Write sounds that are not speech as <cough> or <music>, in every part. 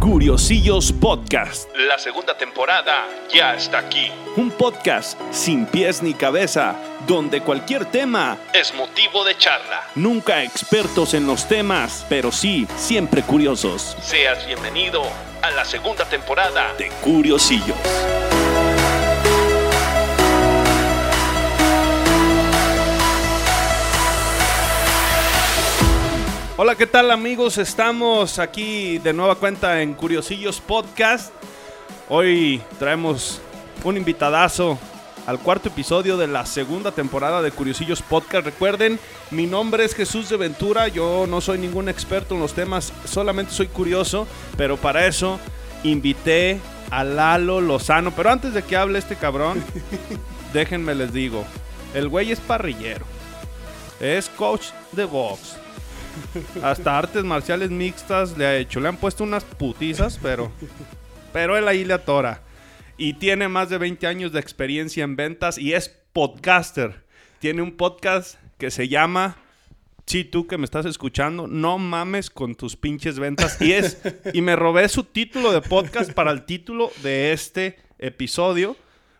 Curiosillos Podcast. La segunda temporada ya está aquí. Un podcast sin pies ni cabeza, donde cualquier tema Es motivo de charla. Nunca expertos en los temas, pero sí siempre curiosos. Seas bienvenido a la segunda temporada De Curiosillos. Hola, ¿qué tal amigos? Estamos aquí de nueva cuenta en Curiosillos Podcast. Hoy traemos un invitadazo al cuarto episodio de la segunda temporada de Curiosillos Podcast. Recuerden, mi nombre es Jesús de Ventura, yo no soy ningún experto en los temas, solamente soy curioso, pero para eso invité a Lalo Lozano. Pero antes de que hable este cabrón, <laughs> déjenme les digo, el güey es parrillero, es coach de box. Hasta artes marciales mixtas le ha hecho. Le han puesto unas putizas, pero. Pero él ahí le atora. Y tiene más de 20 años de experiencia en ventas y es podcaster. Tiene un podcast que se llama. Sí, tú que me estás escuchando, no mames con tus pinches ventas. Y es. Y me robé su título de podcast para el título de este episodio.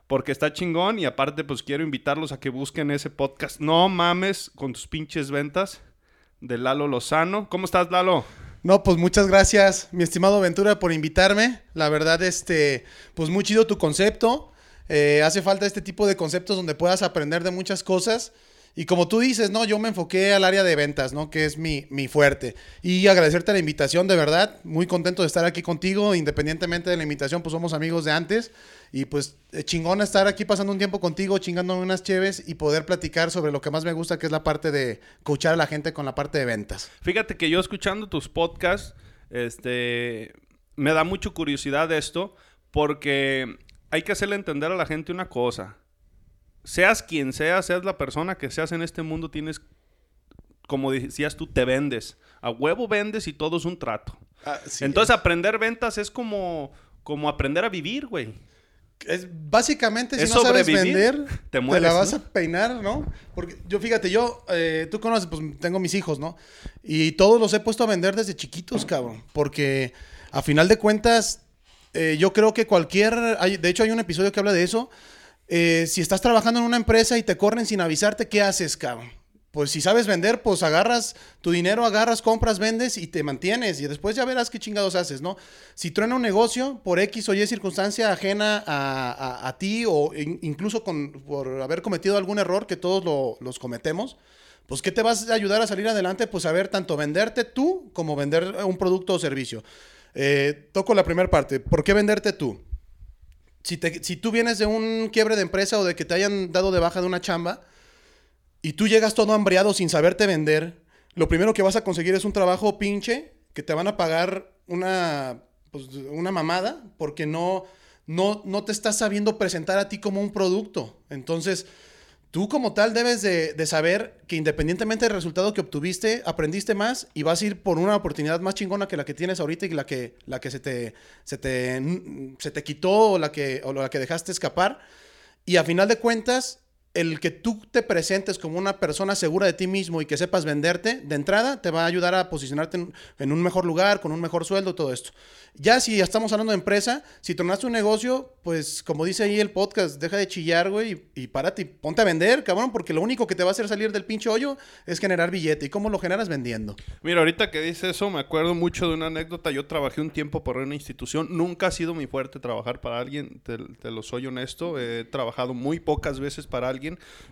Porque está chingón. Y aparte, pues quiero invitarlos a que busquen ese podcast. No mames con tus pinches ventas de Lalo Lozano. ¿Cómo estás, Lalo? No, pues muchas gracias, mi estimado Ventura, por invitarme. La verdad, este, pues muy chido tu concepto. Eh, hace falta este tipo de conceptos donde puedas aprender de muchas cosas. Y como tú dices, ¿no? Yo me enfoqué al área de ventas, ¿no? Que es mi, mi fuerte. Y agradecerte la invitación, de verdad. Muy contento de estar aquí contigo. Independientemente de la invitación, pues somos amigos de antes. Y pues eh, chingón estar aquí pasando un tiempo contigo, chingándome unas cheves y poder platicar sobre lo que más me gusta, que es la parte de coachar a la gente con la parte de ventas. Fíjate que yo escuchando tus podcasts, este, me da mucha curiosidad esto, porque hay que hacerle entender a la gente una cosa. Seas quien seas, seas la persona que seas en este mundo, tienes, como decías tú, te vendes. A huevo vendes y todo es un trato. Entonces aprender ventas es como, como aprender a vivir, güey. Es, básicamente, si Es no sabes vender, te te, mueres, la vas ¿no? a peinar, ¿no? Porque yo, fíjate, yo, eh, tú conoces, pues tengo mis hijos, ¿no? Y todos los he puesto a vender desde chiquitos, cabrón. Porque a final de cuentas, eh, yo creo que cualquier, hay- de hecho hay un episodio que habla de eso. Eh, si estás trabajando en una empresa y te corren sin avisarte, ¿qué haces, cabrón? Pues si sabes vender, pues agarras tu dinero, agarras, compras, vendes y te mantienes. Y después ya verás qué chingados haces, ¿no? Si truena un negocio por X o Y circunstancia ajena a, ti o in- incluso con, por haber cometido algún error, que todos lo- los cometemos, pues ¿qué te vas a ayudar a salir adelante? Pues saber tanto venderte tú como vender un producto o servicio. Eh, toco la primera parte. ¿Por qué venderte tú? Si, te- si tú vienes de un quiebre de empresa o de que te hayan dado de baja de una chamba y tú llegas todo hambriado sin saberte vender, lo primero que vas a conseguir es un trabajo pinche que te van a pagar una, pues, una mamada porque no, no, no te estás sabiendo presentar a ti como un producto. Entonces, tú como tal debes de, de saber que independientemente del resultado que obtuviste, aprendiste más y vas a ir por una oportunidad más chingona que la que tienes ahorita y la que, la que se, te, se, te, se te quitó o la que, o la que dejaste escapar. Y a final de cuentas, el que tú te presentes como una persona segura de ti mismo y que sepas venderte, de entrada te va a ayudar a posicionarte en, un mejor lugar, con un mejor sueldo, todo esto. Ya si estamos hablando de empresa, si tornaste un negocio, pues como dice ahí el podcast, deja de chillar, güey, y, y párate y ponte a vender, cabrón, porque lo único que te va a hacer salir del pinche hoyo es generar billete. ¿Y cómo lo generas vendiendo? Mira, ahorita que dice eso, me acuerdo mucho de una anécdota. Yo trabajé un tiempo por una institución. Nunca ha sido mi fuerte trabajar para alguien, te, te lo soy honesto. He trabajado muy pocas veces para alguien.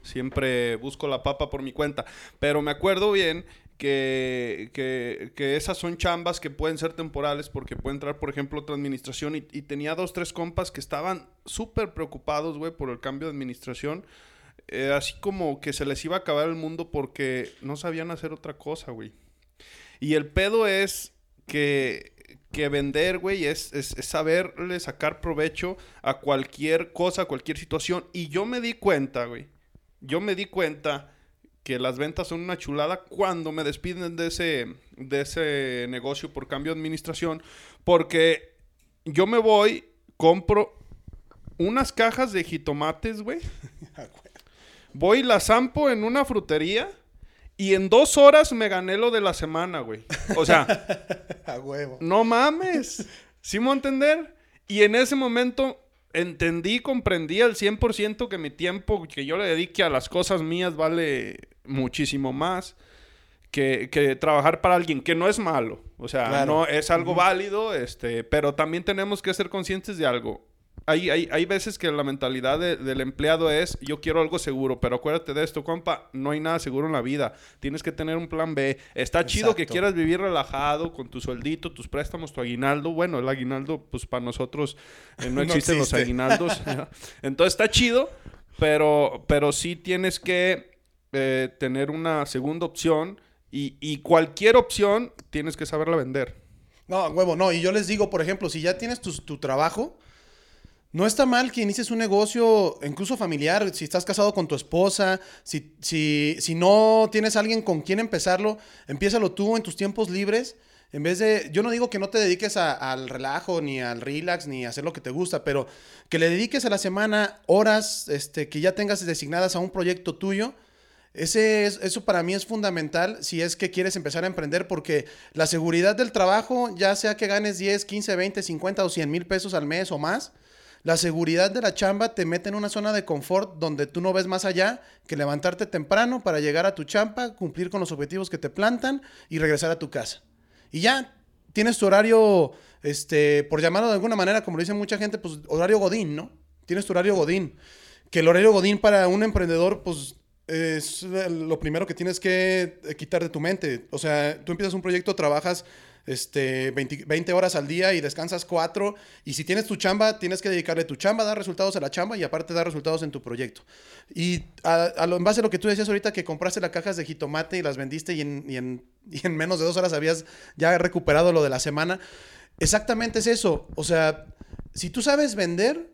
Siempre busco la papa por mi cuenta. Pero me acuerdo bien que, que, esas son chambas que pueden ser temporales porque puede entrar, por ejemplo, otra administración. Y, y tenía dos, tres compas que estaban súper preocupados, güey, por el cambio de administración. Eh, así como que se les iba a acabar el mundo porque no sabían hacer otra cosa, güey. Y el pedo es que, que vender, güey, es, es, es saberle sacar provecho a cualquier cosa, a cualquier situación. Y yo me di cuenta, güey. Yo me di cuenta que las ventas son una chulada cuando me despiden de ese, de ese negocio por cambio de administración. Porque yo me voy, compro unas cajas de jitomates, güey. <laughs> Voy y las zampo en una frutería Y en dos horas me gané lo de la semana, güey. O sea, <laughs> A huevo. no mames. ¿Sí me voy a entender? Y en ese momento entendí, comprendí al 100% que mi tiempo que yo le dedique a las cosas mías vale muchísimo más que, que trabajar para alguien, que no es malo. O sea, Claro. no es algo válido, este, pero también tenemos que ser conscientes de algo. Hay, hay, hay veces que la mentalidad de- del empleado es, yo quiero algo seguro, pero acuérdate de esto, compa, no hay nada seguro en la vida. Tienes que tener un plan B. Está chido que quieras vivir relajado con tu sueldito, tus préstamos, tu aguinaldo. Bueno, el aguinaldo, pues para nosotros eh, no <laughs> No existen los existe. aguinaldos. <laughs> Entonces está chido, pero, pero sí tienes que eh, tener una segunda opción y, y cualquier opción tienes que saberla vender. No, huevo, no. Y yo les digo, por ejemplo, si ya tienes tu, tu trabajo, no está mal que inicies un negocio, incluso familiar, si estás casado con tu esposa, si, si, si no tienes alguien con quien empezarlo, empiézalo tú en tus tiempos libres. En vez de, yo no digo que no te dediques a- al relajo, ni al relax, ni a hacer lo que te gusta, pero que le dediques a la semana horas este, que ya tengas designadas a un proyecto tuyo. Ese es- eso para mí es fundamental si es que quieres empezar a emprender porque la seguridad del trabajo, ya sea que ganes 10, 15, 20, 50 o 100 mil pesos al mes o más, la seguridad de la chamba te mete en una zona de confort donde tú no ves más allá que levantarte temprano para llegar a tu chamba, cumplir con los objetivos que te plantan y regresar a tu casa. Y ya tienes tu horario, este, por llamarlo de alguna manera, como lo dice mucha gente, pues horario Godín, ¿no? Tienes tu horario Godín. Que el horario Godín para un emprendedor, pues es lo primero que tienes que quitar de tu mente. O sea, tú empiezas un proyecto, trabajas este, 20, 20 horas al día y descansas 4. Y si tienes tu chamba, tienes que dedicarle tu chamba, dar resultados a la chamba y aparte dar resultados en tu proyecto. Y a, a lo- en base a lo que tú decías ahorita, que compraste las cajas de jitomate y las vendiste y en, y en- <laughs> y en menos de dos horas habías ya recuperado lo de la semana. Exactamente es eso. O sea, si tú sabes vender,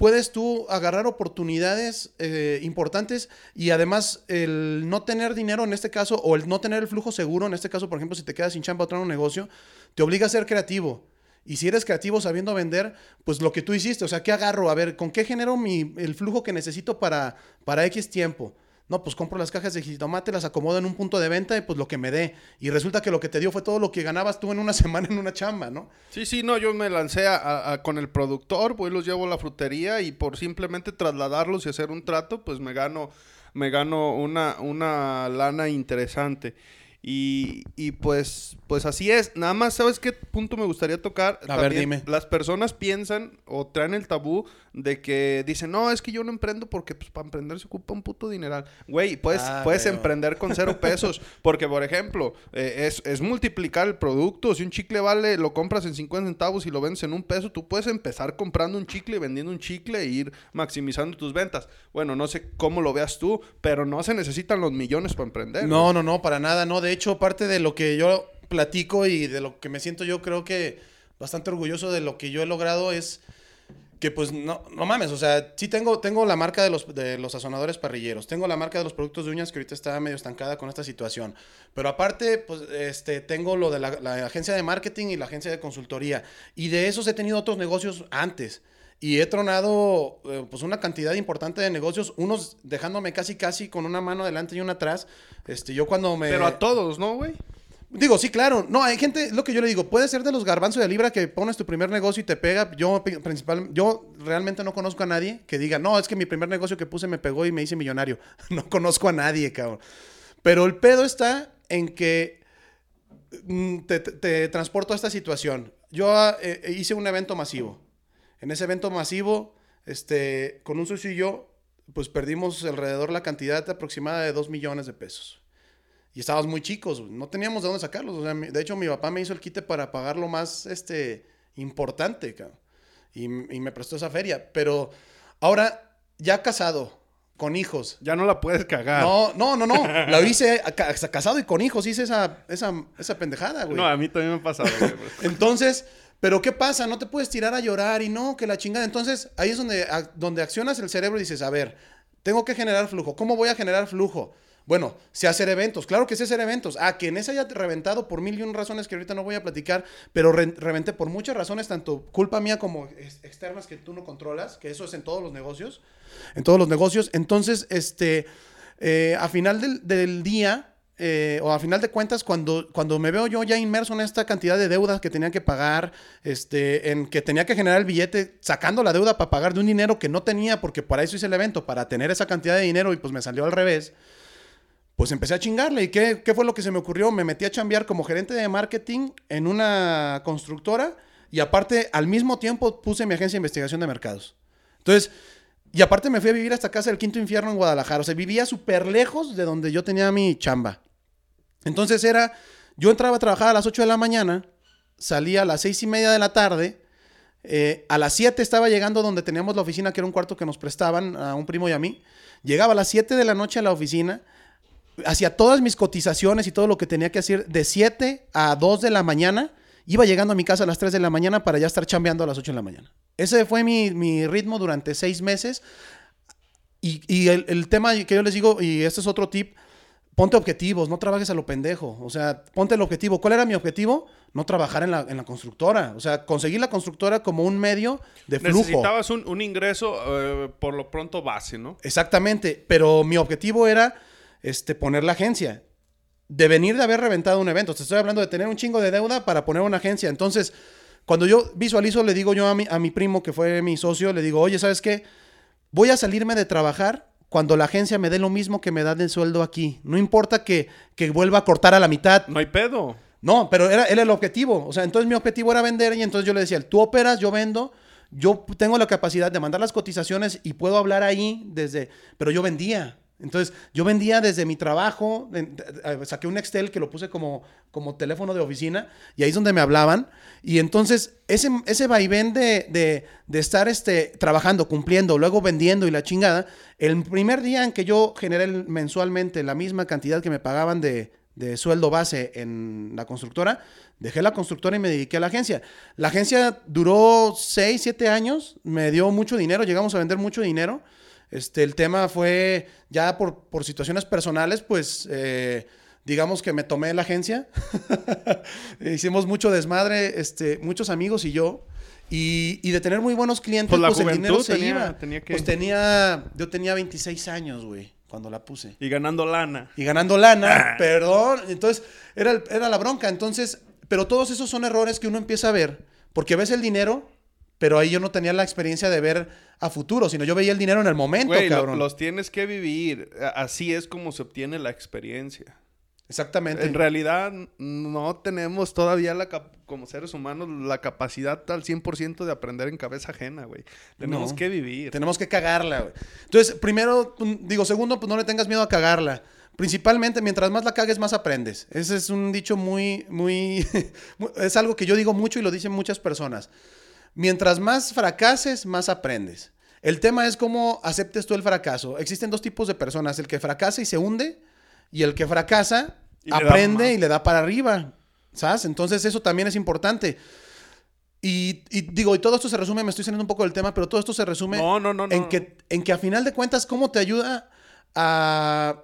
puedes tú agarrar oportunidades eh, importantes y además el no tener dinero en este caso o el no tener el flujo seguro, en este caso, por ejemplo, si te quedas sin chamba o un negocio, te obliga a ser creativo. Y si eres creativo sabiendo vender, pues lo que tú hiciste, o sea, ¿qué agarro? A ver, ¿con qué genero mi, el flujo que necesito para, para X tiempo? No, pues compro las cajas de jitomate, las acomodo en un punto de venta y pues lo que me dé. Y resulta que lo que te dio fue todo lo que ganabas tú en una <laughs> semana en una chamba, ¿no? Sí, sí, no, yo me lancé a- a- con el productor, voy y los llevo a la frutería y por simplemente trasladarlos y hacer un trato, pues me gano, me gano una, una lana interesante. Y, y pues, pues así es. Nada más, ¿sabes qué punto me gustaría tocar? A ver, dime. Las personas piensan o traen el tabú de que dicen, no, es que yo no emprendo porque pues, para emprender se ocupa un puto dineral. Güey, puedes, Ah, puedes pero- emprender con cero pesos. <laughs> Porque, por ejemplo, eh, es, es multiplicar el producto. Si un chicle vale, lo compras en 50 centavos y lo vendes en un peso, tú puedes empezar comprando un chicle, vendiendo un chicle e ir maximizando tus ventas. Bueno, no sé cómo lo veas tú, pero no se necesitan los millones para emprender. No, no, no, para nada. No, de hecho, parte de lo que yo platico y de lo que me siento yo creo que bastante orgulloso de lo que yo he logrado es que pues no, no mames, o sea, sí tengo, tengo la marca de los, de los sazonadores parrilleros, tengo la marca de los productos de uñas que ahorita está medio estancada con esta situación, pero aparte, pues, este, tengo lo de la, la agencia de marketing y la agencia de consultoría, y de esos he tenido otros negocios antes, y he tronado, eh, pues, una cantidad importante de negocios, unos dejándome casi, casi con una mano adelante y una atrás, este, yo cuando me... Pero a todos, ¿no, güey? Digo, sí, claro. No, hay gente, lo que yo le digo, puede ser de los garbanzos de libra que pones tu primer negocio y te pega. Yo, principal, yo realmente no conozco a nadie que diga, no, es que mi primer negocio que puse me pegó y me hice millonario. <laughs> No conozco a nadie, cabrón. Pero el pedo está en que mm, te, te- te transporto a esta situación. Yo ah, eh, hice un evento masivo. En ese evento masivo, este, con un socio y yo, pues perdimos alrededor la cantidad aproximada de 2 millones de pesos. Y estábamos muy chicos, no teníamos de dónde sacarlos. O sea, de hecho, mi papá me hizo el quite para pagar lo más este, importante, cabrón. Y, y me prestó esa feria. Pero ahora, ya casado, con hijos. Ya no la puedes cagar. No, no, no, no. Lo <laughs> hice a- ca- casado y con hijos. Hice esa, esa, esa pendejada, güey. No, a mí también me ha pasado, güey. <laughs> Entonces, ¿pero qué pasa? No te puedes tirar a llorar y no, que la chingada. Entonces, ahí es donde, donde accionas el cerebro y dices, a ver, tengo que generar flujo. ¿Cómo voy a generar flujo? Bueno, sé hacer eventos. Claro que sé hacer eventos. Ah, que en ese haya reventado por mil y un razones que ahorita no voy a platicar, pero re- reventé por muchas razones, tanto culpa mía como ex- externas que tú no controlas, que eso es en todos los negocios. En todos los negocios. Entonces, este, eh, a final del día, eh, o a final de cuentas, cuando, cuando me veo yo ya inmerso en esta cantidad de deudas que tenía que pagar, este, en que tenía que generar el billete, sacando la deuda para pagar de un dinero que no tenía, porque para eso hice el evento, para tener esa cantidad de dinero y pues me salió al revés, pues empecé a chingarle. ¿Y qué, qué fue lo que se me ocurrió? Me metí a chambear como gerente de marketing en una constructora y aparte, al mismo tiempo, puse mi agencia de investigación de mercados. Entonces, y aparte me fui a vivir hasta casa del Quinto Infierno en Guadalajara. O sea, vivía súper lejos de donde yo tenía mi chamba. Entonces era, yo entraba a trabajar a las 8 de la mañana, salía a las 6 y media de la tarde, eh, a las 7 estaba llegando donde teníamos la oficina, que era un cuarto que nos prestaban a un primo y a mí. Llegaba a las 7 de la noche a la oficina, hacía todas mis cotizaciones y todo lo que tenía que hacer de 7 a 2 de la mañana. Iba llegando a mi casa a las 3 de la mañana para ya estar chambeando a las 8 de la mañana. Ese fue mi, ritmo durante 6 meses. Y, y el, el tema que yo les digo, y este es otro tip, ponte objetivos, no trabajes a lo pendejo. O sea, ponte el objetivo. ¿Cuál era mi objetivo? No trabajar en la, en la constructora. O sea, conseguir la constructora como un medio de flujo. Necesitabas un, un ingreso eh, por lo pronto base, ¿no? Exactamente. Pero mi objetivo era este, poner la agencia. De venir de haber reventado un evento. Te estoy hablando de tener un chingo de deuda para poner una agencia. Entonces, cuando yo visualizo, le digo yo a mi, a mi primo, que fue mi socio, le digo, oye, ¿sabes qué? Voy a salirme de trabajar cuando la agencia me dé lo mismo que me da de sueldo aquí. No importa que, que vuelva a cortar a la mitad. No hay pedo. No, pero era, era el objetivo. O sea, entonces mi objetivo era vender y entonces yo le decía, tú operas, yo vendo, yo tengo la capacidad de mandar las cotizaciones y puedo hablar ahí desde, pero yo vendía. Entonces, yo vendía desde mi trabajo, eh, saqué un Excel que lo puse como, como teléfono de oficina y ahí es donde me hablaban. Y entonces, ese, ese vaivén de, de, de estar este, trabajando, cumpliendo, luego vendiendo y la chingada, el primer día en que yo generé mensualmente la misma cantidad que me pagaban de, de sueldo base en la constructora, dejé la constructora y me dediqué a la agencia. La agencia duró 6, 7 años, me dio mucho dinero, llegamos a vender mucho dinero. Este, el tema fue ya por, por situaciones personales, pues eh, digamos que me tomé la agencia. <laughs> Hicimos mucho desmadre, este, muchos amigos y yo. Y, y de tener muy buenos clientes, Pues pues, la el dinero se tenía- iba. tenía que- Pues tenía, yo tenía 26 años, güey, cuando la puse. Y ganando lana. Y ganando lana, <laughs> perdón. Entonces, era, el- era la bronca. Entonces, pero todos esos son errores que uno empieza a ver, porque ves el dinero, pero ahí yo no tenía la experiencia de ver a futuro, sino yo veía el dinero en el momento, Güey, lo- cabrón. los tienes que vivir. Así es como se obtiene la experiencia. Exactamente. En realidad no tenemos todavía la como seres humanos la capacidad al 100% de aprender en cabeza ajena, güey. Tenemos No. que vivir. Tenemos que cagarla, güey. Entonces, primero, digo, segundo, pues no le tengas miedo a cagarla. Principalmente, mientras más la cagues, más aprendes. Ese es un dicho muy... muy- <laughs> es algo que yo digo mucho y lo dicen muchas personas. Mientras más fracases, más aprendes. El tema es cómo aceptes tú el fracaso. Existen dos tipos de personas, el que fracasa y se hunde y el que fracasa, Y aprende y le da para arriba. ¿Sabes? Entonces eso también es importante. Y, y digo, y todo esto se resume, me estoy saliendo un poco del tema, pero todo esto se resume No, no, no, no. en, que, en que a final de cuentas, ¿cómo te ayuda a,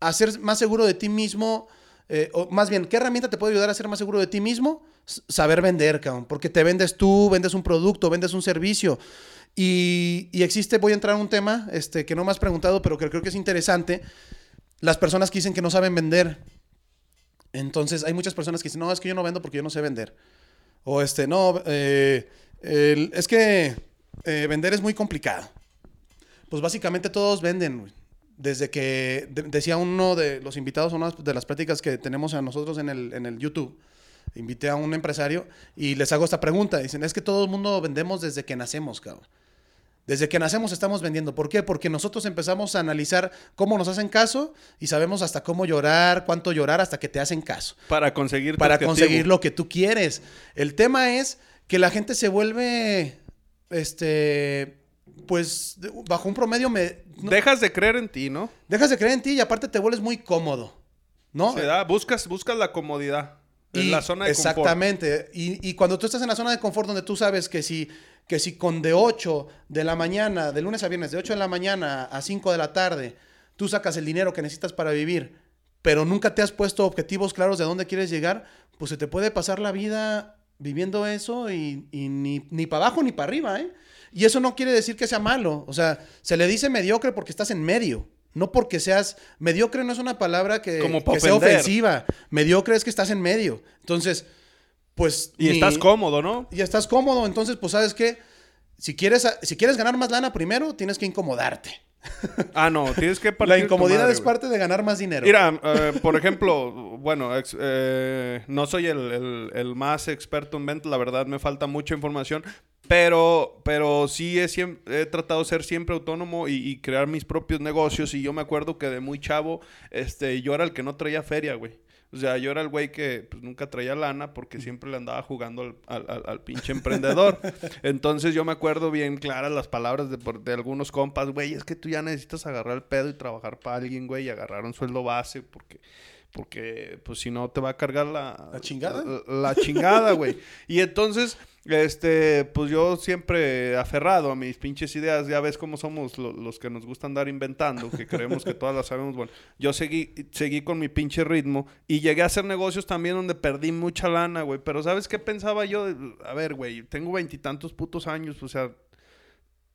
a ser más seguro de ti mismo? Eh, o más bien, ¿qué herramienta te puede ayudar a ser más seguro de ti mismo? Saber vender. Porque te vendes tú, vendes un producto, vendes un servicio. Y, y existe, voy a entrar a un tema este, que no me has preguntado, pero creo que es interesante. Las personas que dicen que no saben vender. Entonces, hay muchas personas que dicen, no, es que yo no vendo porque yo no sé vender. O este, no, eh, es que eh, vender es muy complicado. Pues básicamente todos venden. Desde que de- decía uno de los invitados una de las pláticas que tenemos a nosotros en el, en el YouTube, invité a un empresario y les hago esta pregunta. Dicen, es que todo el mundo vendemos desde que nacemos, cabrón. Desde que nacemos estamos vendiendo. ¿Por qué? Porque nosotros empezamos a analizar cómo nos hacen caso y sabemos hasta cómo llorar, cuánto llorar hasta que te hacen caso Para conseguir tu para objetivo. conseguir lo que tú quieres. El tema es que la gente se vuelve, este, pues, bajo un promedio, me, no- Dejas de creer en ti, ¿no? dejas de creer en ti y aparte te vuelves muy cómodo, ¿no? Se da, buscas, buscas la comodidad. En Y- la zona de confort. Exactamente. Y, y cuando tú estás en la zona de confort donde tú sabes que si, que si con de 8 de la mañana, de lunes a viernes, de 8 de la mañana a 5 de la tarde, tú sacas el dinero que necesitas para vivir, pero nunca te has puesto objetivos claros de dónde quieres llegar, pues se te puede pasar la vida viviendo eso y, y ni, ni para abajo ni para arriba, ¿eh? Y eso no quiere decir que sea malo. O sea, se le dice mediocre porque estás en medio. No porque seas mediocre no es una palabra que, Como pa' que sea ofensiva. Mediocre es que estás en medio. Entonces, pues Y ni- estás cómodo, ¿no? y estás cómodo, entonces pues sabes qué, si quieres si quieres ganar más lana primero, tienes que incomodarte. <laughs> Ah, no, tienes que partir La incomodidad madre, es güey. parte de ganar más dinero. Mira, eh, por ejemplo, bueno, ex- eh, no soy el, el- el más experto en ventas, la verdad me falta mucha información, pero, pero sí he, he tratado de ser siempre autónomo y, y crear mis propios negocios y yo me acuerdo que de muy chavo, este, yo era el que no traía feria, güey. O sea, yo era el güey que pues, nunca traía lana porque siempre le andaba jugando al, al- al- al pinche emprendedor. <laughs> Entonces yo me acuerdo bien claras las palabras de, de algunos compas, güey, es que tú ya necesitas agarrar el pedo y trabajar para alguien, güey, y agarrar un sueldo base porque... Porque, pues, si no, te va a cargar la... ¿La chingada? La, la chingada, <laughs> güey. Y entonces, este, pues yo siempre aferrado a mis pinches ideas. Ya ves cómo somos lo- los que nos gusta andar inventando, que creemos que todas las sabemos. Bueno, yo seguí, seguí con mi pinche ritmo y llegué a hacer negocios también donde perdí mucha lana, güey. Pero ¿sabes qué pensaba yo? A ver, güey, tengo veintitantos putos años, o sea...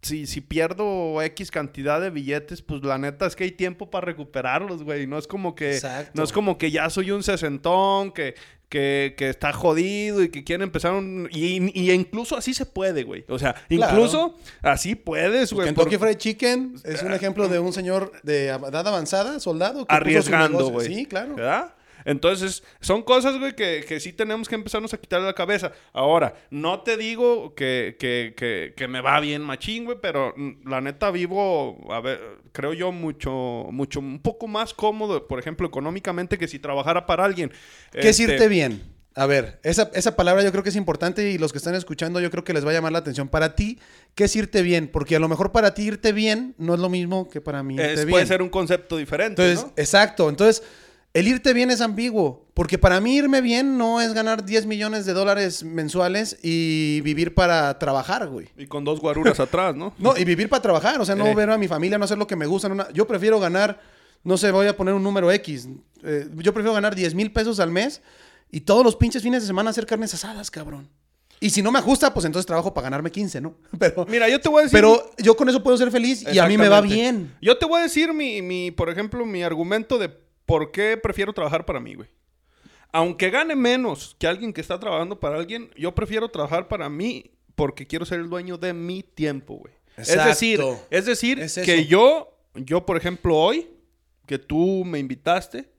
Si, si pierdo X cantidad de billetes, pues la neta es que hay tiempo para recuperarlos, güey. No es como que... Exacto. No es como que ya soy un sesentón, que, que, que está jodido y que quiere empezar un... Y, y incluso así se puede, güey. O sea, Claro. incluso así puedes, güey. Kentucky por- Fried Chicken es un ejemplo de un señor de edad avanzada, soldado. que arriesgando, güey. Sí, claro. ¿Verdad? Entonces, son cosas, güey, que, que sí tenemos que empezarnos a quitar de la cabeza. Ahora, no te digo que, que, que, que me va bien machín, güey, pero mm, la neta vivo, a ver, creo yo, mucho, mucho, un poco más cómodo, por ejemplo, económicamente, que si trabajara para alguien. ¿Qué es Este, irte bien? A ver, esa, esa palabra yo creo que es importante y los que están escuchando yo creo que les va a llamar la atención. Para ti, ¿qué es irte bien? Porque a lo mejor para ti irte bien no es lo mismo que para mí irte es- bien. puede ser un concepto diferente, Entonces, ¿no? exacto. Entonces, el irte bien es ambiguo. Porque para mí irme bien no es ganar 10 millones de dólares mensuales y vivir para trabajar, güey. Y con dos guaruras atrás, ¿no? <laughs> No, y vivir para trabajar, o sea, no Eh. ver a mi familia, no hacer lo que me gusta. no Yo prefiero ganar, no sé, voy a poner un número X. Eh, yo prefiero ganar 10 mil pesos al mes y todos los pinches fines de semana hacer carnes asadas, cabrón. Y si no me ajusta, pues entonces trabajo para ganarme 15, ¿no? <laughs> Pero, Mira, yo te voy a decir... pero yo con eso puedo ser feliz y a mí me va bien. Yo te voy a decir mi, mi, por ejemplo, mi argumento de por qué prefiero trabajar para mí, güey. Aunque gane menos que alguien que está trabajando para alguien, yo prefiero trabajar para mí porque quiero ser el dueño de mi tiempo, güey. Es decir, es decir Es que yo, yo, por ejemplo, hoy, que tú me invitaste,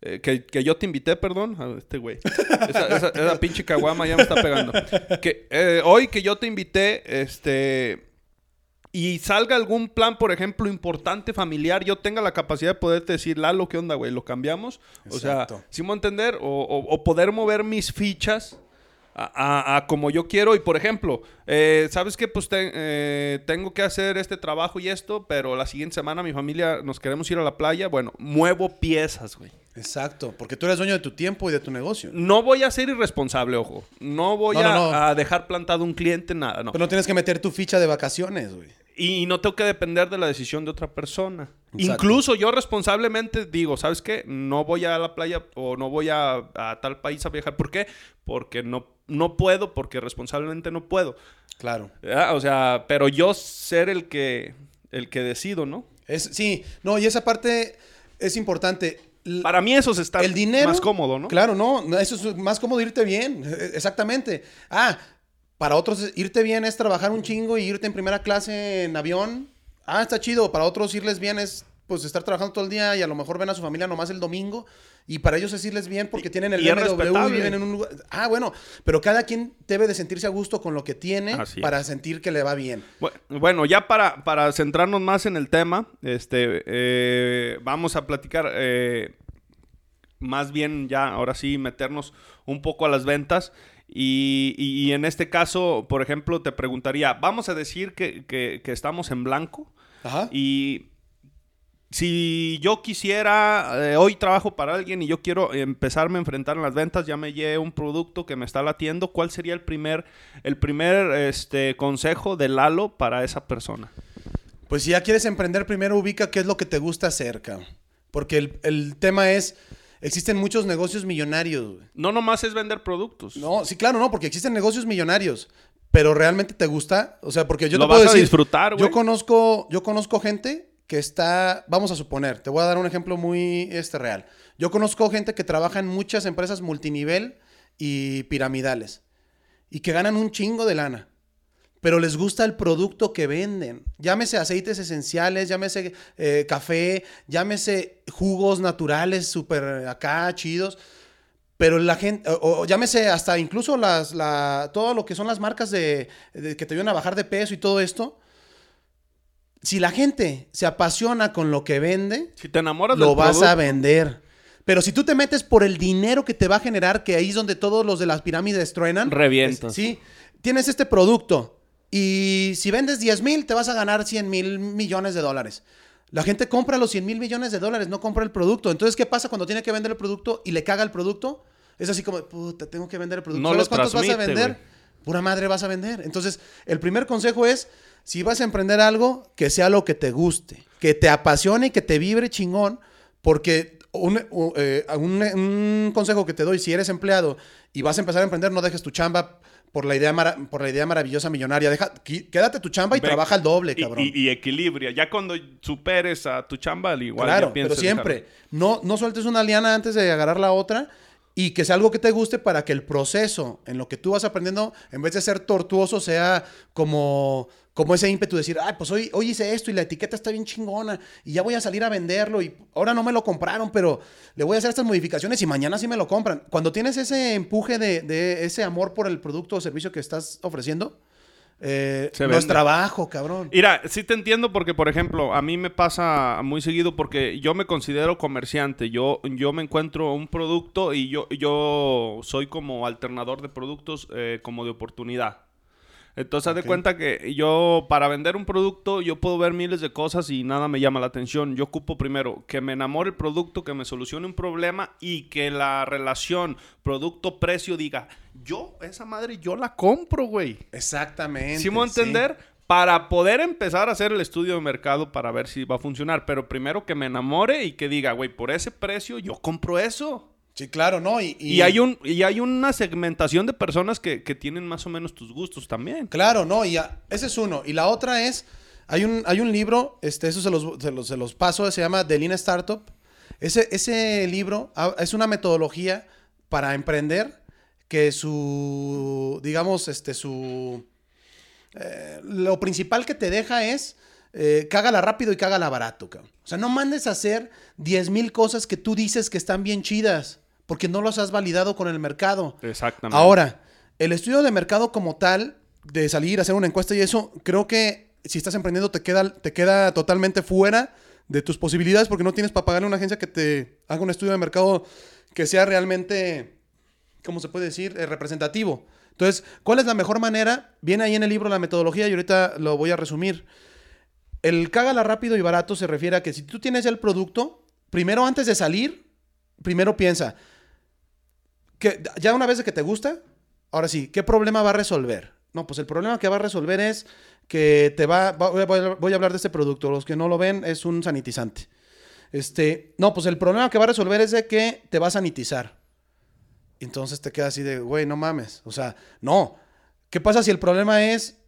eh, que, que yo te invité, perdón, a este güey. <laughs> Esa, esa- esa pinche caguama ya me está pegando. Que eh, hoy que yo te invité, este. Y salga algún plan, por ejemplo, importante, familiar, yo tenga la capacidad de poderte decir, Lalo, ¿qué onda, güey? ¿Lo cambiamos? O sea. ¿sí me entender? O, o- o poder mover mis fichas a, a- a como yo quiero. Y, por ejemplo, eh, ¿sabes qué? Pues te- eh, tengo que hacer este trabajo y esto, pero la siguiente semana mi familia nos queremos ir a la playa. Bueno, muevo piezas, güey. Exacto, porque tú eres dueño de tu tiempo y de tu negocio. No voy a ser irresponsable, ojo. No voy No, no, a, no. a dejar plantado un cliente, nada, no. Pero no tienes que meter tu ficha de vacaciones, güey. Y no tengo que depender de la decisión de otra persona. Exacto. Incluso yo responsablemente digo, ¿sabes qué? No voy a la playa o no voy a, a tal país a viajar. ¿Por qué? Porque no, no puedo, porque responsablemente no puedo. Claro. ¿verdad? O sea, pero yo ser el que, el que decido, ¿no? Es, sí, no, y esa parte es importante. Para mí eso es estar el dinero. más cómodo, ¿no? Claro, no, eso es más cómodo irte bien. eh, Exactamente. Ah, para otros irte bien es trabajar un chingo y irte en primera clase en avión. Ah, está chido. Para otros irles bien es pues estar trabajando todo el día y a lo mejor ven a su familia nomás el domingo. Y para ellos es irles bien porque tienen el y BMW y viven en un lugar. Ah, bueno, pero cada quien debe de sentirse a gusto con lo que tiene Así para es. sentir que le va bien. Bu- Bueno, ya para, para centrarnos más en el tema, este, eh, vamos a platicar eh, más bien ya, ahora sí, meternos un poco a las ventas. Y, y- y en este caso, por ejemplo, te preguntaría, vamos a decir que, que- que estamos en blanco Ajá. y si yo quisiera, eh, hoy trabajo para alguien y yo quiero empezarme a enfrentar en las ventas, ya me lleve un producto que me está latiendo, ¿cuál sería el primer, el primer este, consejo de Lalo para esa persona? Pues si ya quieres emprender, primero ubica qué es lo que te gusta hacer, cabrón. Porque el, el tema es, existen muchos negocios millonarios. güey. No nomás es vender productos. No, sí, claro, no, porque existen negocios millonarios. Pero realmente te gusta, o sea, porque yo Lo te puedo vas a disfrutar, güey. Yo conozco, yo conozco gente que está, vamos a suponer, te voy a dar un ejemplo muy este, real. Yo conozco gente que trabaja en muchas empresas multinivel y piramidales y que ganan un chingo de lana, pero les gusta el producto que venden. Llámese aceites esenciales, llámese eh, café, llámese jugos naturales súper acá chidos. Pero la gente, o, llámese hasta incluso las, la, todo lo que son las marcas de, de que te ayudan a bajar de peso y todo esto. Si la gente se apasiona con lo que vende, Si te enamoras lo del vas producto, a vender. Pero si tú te metes por el dinero que te va a generar, que ahí es donde todos los de las pirámides truenan. Revientas. Sí. Tienes este producto y si vendes 10 mil, te vas a ganar 100 mil millones de dólares. La gente compra los 100 mil millones de dólares, no compra el producto. Entonces, ¿qué pasa cuando tiene que vender el producto y le caga el producto? Es así como, puta, tengo que vender el producto. No ¿Sabes lo cuántos vas a vender? Pura madre vas a vender. Entonces, el primer consejo es, si vas a emprender algo, que sea lo que te guste, que te apasione y que te vibre chingón, porque un, eh, un- un consejo que te doy, si eres empleado y vas a empezar a emprender, no dejes tu chamba por la idea, por la idea maravillosa millonaria. Deja, quédate tu chamba y Ve- trabaja al doble, cabrón. Y, y equilibria. Ya cuando superes a tu chamba, al igual Claro, ya pero siempre, dejar- no, no sueltes una liana antes de agarrar la otra y que sea algo que te guste para que el proceso en lo que tú vas aprendiendo, en vez de ser tortuoso, sea como, como ese ímpetu de decir, ay, pues hoy, hoy hice esto y la etiqueta está bien chingona y ya voy a salir a venderlo y ahora no me lo compraron, pero le voy a hacer estas modificaciones y mañana sí me lo compran. Cuando tienes ese empuje de, de ese amor por el producto o servicio que estás ofreciendo, eh, Se no vende. es trabajo, cabrón. Mira, sí te entiendo porque, por ejemplo, a mí me pasa muy seguido porque yo me considero comerciante. Yo, yo me encuentro un producto y yo, yo soy como alternador de productos eh, como de oportunidad. Entonces, haz de cuenta que yo, para vender un producto, yo puedo ver miles de cosas y nada me llama la atención. Yo ocupo primero que me enamore el producto, que me solucione un problema y que la relación producto-precio diga, yo, esa madre, yo la compro, güey. Exactamente. ¿Sí me voy a sí. entender? Para poder empezar a hacer el estudio de mercado para ver si va a funcionar. Pero primero que me enamore y que diga, güey, por ese precio yo compro eso. Sí, claro, ¿no? Y, Y, hay, un, y hay una segmentación de personas que, que tienen más o menos tus gustos también. Claro, no, y ese es uno. Y la otra es, hay un, hay un libro, este, eso se los, se los, se los paso, se llama The Lean Startup. Ese, ese libro es una metodología para emprender que su, digamos, este, su, eh, lo principal que te deja es eh, cágala rápido y cágala barato, cabrón. O sea, no mandes a hacer 10 mil cosas que tú dices que están bien chidas, porque no los has validado con el mercado. Exactamente. Ahora, el estudio de mercado como tal, de salir, hacer una encuesta y eso, creo que si estás emprendiendo te queda, te queda totalmente fuera de tus posibilidades porque no tienes para pagarle a una agencia que te haga un estudio de mercado que sea realmente, ¿cómo se puede decir?, Eh, representativo. Entonces, ¿cuál es la mejor manera? Viene ahí en el libro la metodología y ahorita lo voy a resumir. El cágala rápido y barato se refiere a que si tú tienes el producto, primero antes de salir, primero piensa, que ya una vez que te gusta, ahora sí, ¿qué problema va a resolver? No, pues el problema que va a resolver es que te va, va- voy, a, voy a hablar de este producto, los que no lo ven es un sanitizante. Este, no, pues el problema que va a resolver es de que te va a sanitizar. Entonces te queda así de, güey, no mames. O sea, no. ¿Qué pasa si el problema es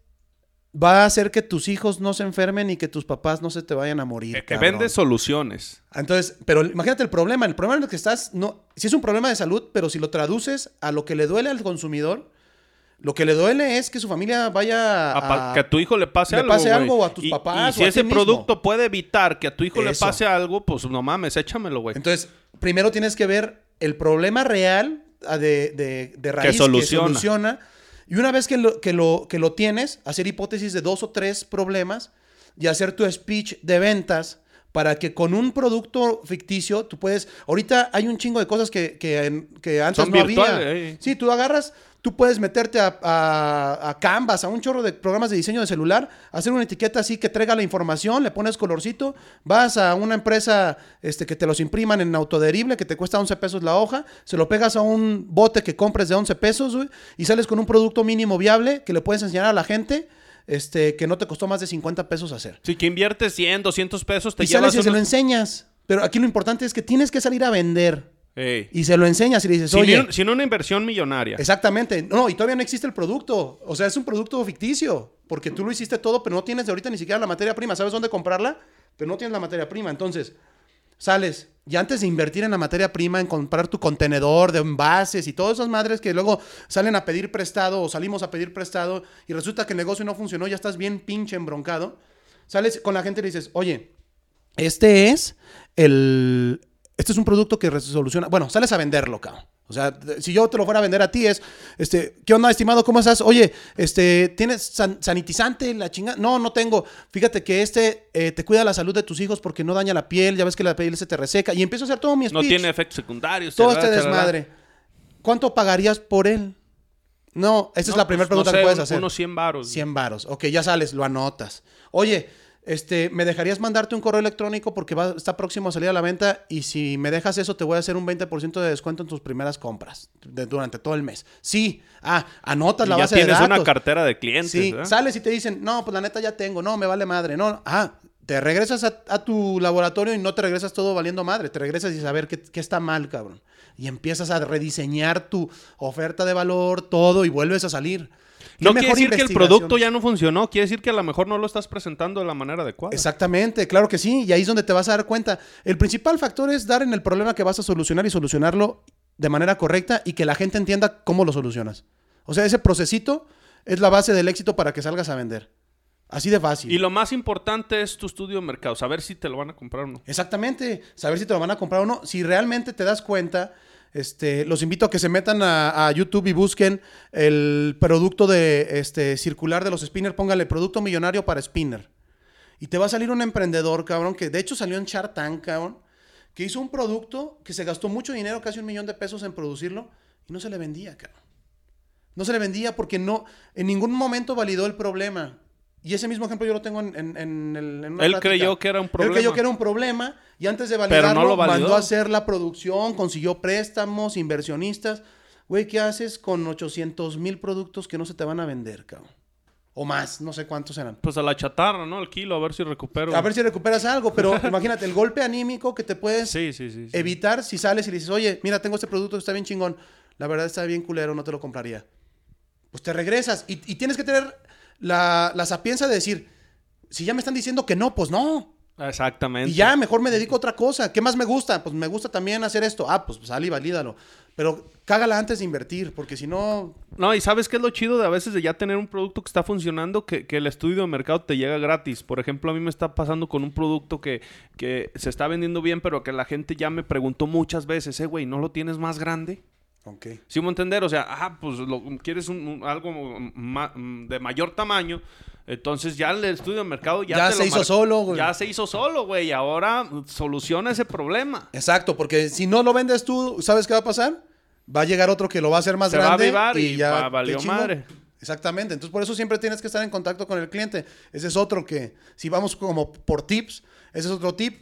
va a hacer que tus hijos no se enfermen y que tus papás no se te vayan a morir? Que, que vende soluciones. Entonces, pero imagínate el problema. El problema en el que estás, no, si es un problema de salud, pero si lo traduces a lo que le duele al consumidor, lo que le duele es que su familia vaya A que a tu hijo le pase le algo. pase algo o a tus Y- papás Y si o a ese ti mismo. producto puede evitar que a tu hijo le pase algo, pues no mames, échamelo, güey. Entonces, primero tienes que ver el problema real ah, de, de, de raíz que soluciona. soluciona. Y una vez que lo, que, lo, que lo tienes, hacer hipótesis de dos o tres problemas y hacer tu speech de ventas para que con un producto ficticio tú puedes... Ahorita hay un chingo de cosas que, que, antes Son no había. eh. Sí, tú agarras, tú puedes meterte a, a, a Canvas, a un chorro de programas de diseño de celular, hacer una etiqueta así que traiga la información, le pones colorcito, vas a una empresa este, que te los impriman en autoderible, que te cuesta 11 pesos la hoja, se lo pegas a un bote que compres de 11 pesos, güey, y sales con un producto mínimo viable que le puedes enseñar a la gente. Este, que no te costó más de 50 pesos hacer. Si que inviertes 100, 200 pesos, te y sales y se lo enseñas. Pero aquí lo importante es que tienes que salir a vender. Ey. Y se lo enseñas y le dices, oye, sin una inversión millonaria. Exactamente. No, y todavía no existe el producto. O sea, es un producto ficticio. Porque tú lo hiciste todo, pero no tienes de ahorita ni siquiera la materia prima. ¿Sabes dónde comprarla? pero no tienes la materia prima. Entonces, sales y antes de invertir en la materia prima, en comprar tu contenedor de envases y todas esas madres que luego salen a pedir prestado o salimos a pedir prestado y resulta que el negocio no funcionó, ya estás bien pinche embroncado, sales con la gente y le dices, oye, este es el... Este es un producto que soluciona... Bueno, sales a venderlo, cabrón. O sea, si yo te lo fuera a vender a ti es, este, ¿qué onda, estimado? ¿Cómo estás? Oye, este, ¿tienes san- sanitizante? La chingada. No, no tengo. Fíjate que este eh, te cuida la salud de tus hijos porque no daña la piel. Ya ves que la piel se te reseca. Y empiezo a hacer todo mi No speech. tiene efectos secundarios. todo este desmadre. ¿Cuánto pagarías por él? No, esa es No, la primera pues, no pregunta sé, que puedes un- hacer. Unos 100 varos. 100 varos. Ok, ya sales, lo anotas. Oye, este, ¿me dejarías mandarte un correo electrónico porque va, está próximo a salir a la venta? Y si me dejas eso, te voy a hacer un 20% de descuento en tus primeras compras de- durante todo el mes. Sí. Ah, anotas Y la ya base de tienes datos. una cartera de clientes. Sí, sales y te dicen, no, pues la neta ya tengo, no, me vale madre, no. Ah, te regresas a, a tu laboratorio y no te regresas todo valiendo madre, te regresas y saber qué, qué está mal, cabrón. Y empiezas a rediseñar tu oferta de valor, todo, y vuelves a salir. ¿Qué No quiere decir que el producto ya no funcionó, quiere decir que a lo mejor no lo estás presentando de la manera adecuada. Exactamente, claro que sí, y ahí es donde te vas a dar cuenta. El principal factor es dar en el problema que vas a solucionar y solucionarlo de manera correcta y que la gente entienda cómo lo solucionas. O sea, ese procesito es la base del éxito para que salgas a vender. Así de fácil. Y lo más importante es tu estudio de mercado, saber si te lo van a comprar o no. Exactamente, saber si te lo van a comprar o no. Si realmente te das cuenta, este, los invito a que se metan a, YouTube y busquen el producto de este, circular de los spinner. Póngale producto millonario para spinner. Y te va a salir un emprendedor, cabrón, que de hecho salió en Shark Tank, cabrón, que hizo un producto que se gastó mucho dinero, casi un millón de pesos en producirlo, y no se le vendía, cabrón. No se le vendía porque no, en ningún momento validó el problema. Y ese mismo ejemplo yo lo tengo en, en- en el- en una Él plática. creyó que era un Él problema. creyó que era un problema y antes de validarlo no mandó a hacer la producción, consiguió préstamos, inversionistas. Güey, ¿qué haces con 800 mil productos que no se te van a vender, cabrón? O más, no sé cuántos eran. Pues a la chatarra, ¿no? El kilo, a ver si recupero. A ver si recuperas algo, pero <laughs> imagínate el golpe anímico que te puedes Sí, sí, sí. sí. evitar si sales y le dices, oye, mira, tengo este producto que está bien chingón. La verdad está bien culero, no te lo compraría. Pues te regresas y, y tienes que tener la, la sapiencia de decir, si ya me están diciendo que no, pues no. Exactamente. Y ya, mejor me dedico a otra cosa. ¿Qué más me gusta? Pues me gusta también hacer esto. Ah, pues sal y valídalo. Pero cágala antes de invertir, porque si no... No, y ¿sabes qué es lo chido de a veces de ya tener un producto que está funcionando? Que, que el estudio de mercado te llega gratis. Por ejemplo, a mí me está pasando con un producto que, que se está vendiendo bien, pero que la gente ya me preguntó muchas veces, eh, güey, ¿no lo tienes más grande? Ok. ¿Sí me entender? O sea, ah, pues lo, quieres un- un- algo ma- de mayor tamaño. Entonces ya el estudio de mercado ya, Ya te se lo hizo solo, güey. Ya se hizo solo, güey. Y ahora soluciona ese problema. Exacto, porque si no lo vendes tú, ¿sabes qué va a pasar? Va a llegar otro que lo va a hacer más Se va a grande. avivar y ya va- valió madre. Exactamente. Entonces, por eso siempre tienes que estar en contacto con el cliente. Ese es otro que, si vamos como por tips, ese es otro tip.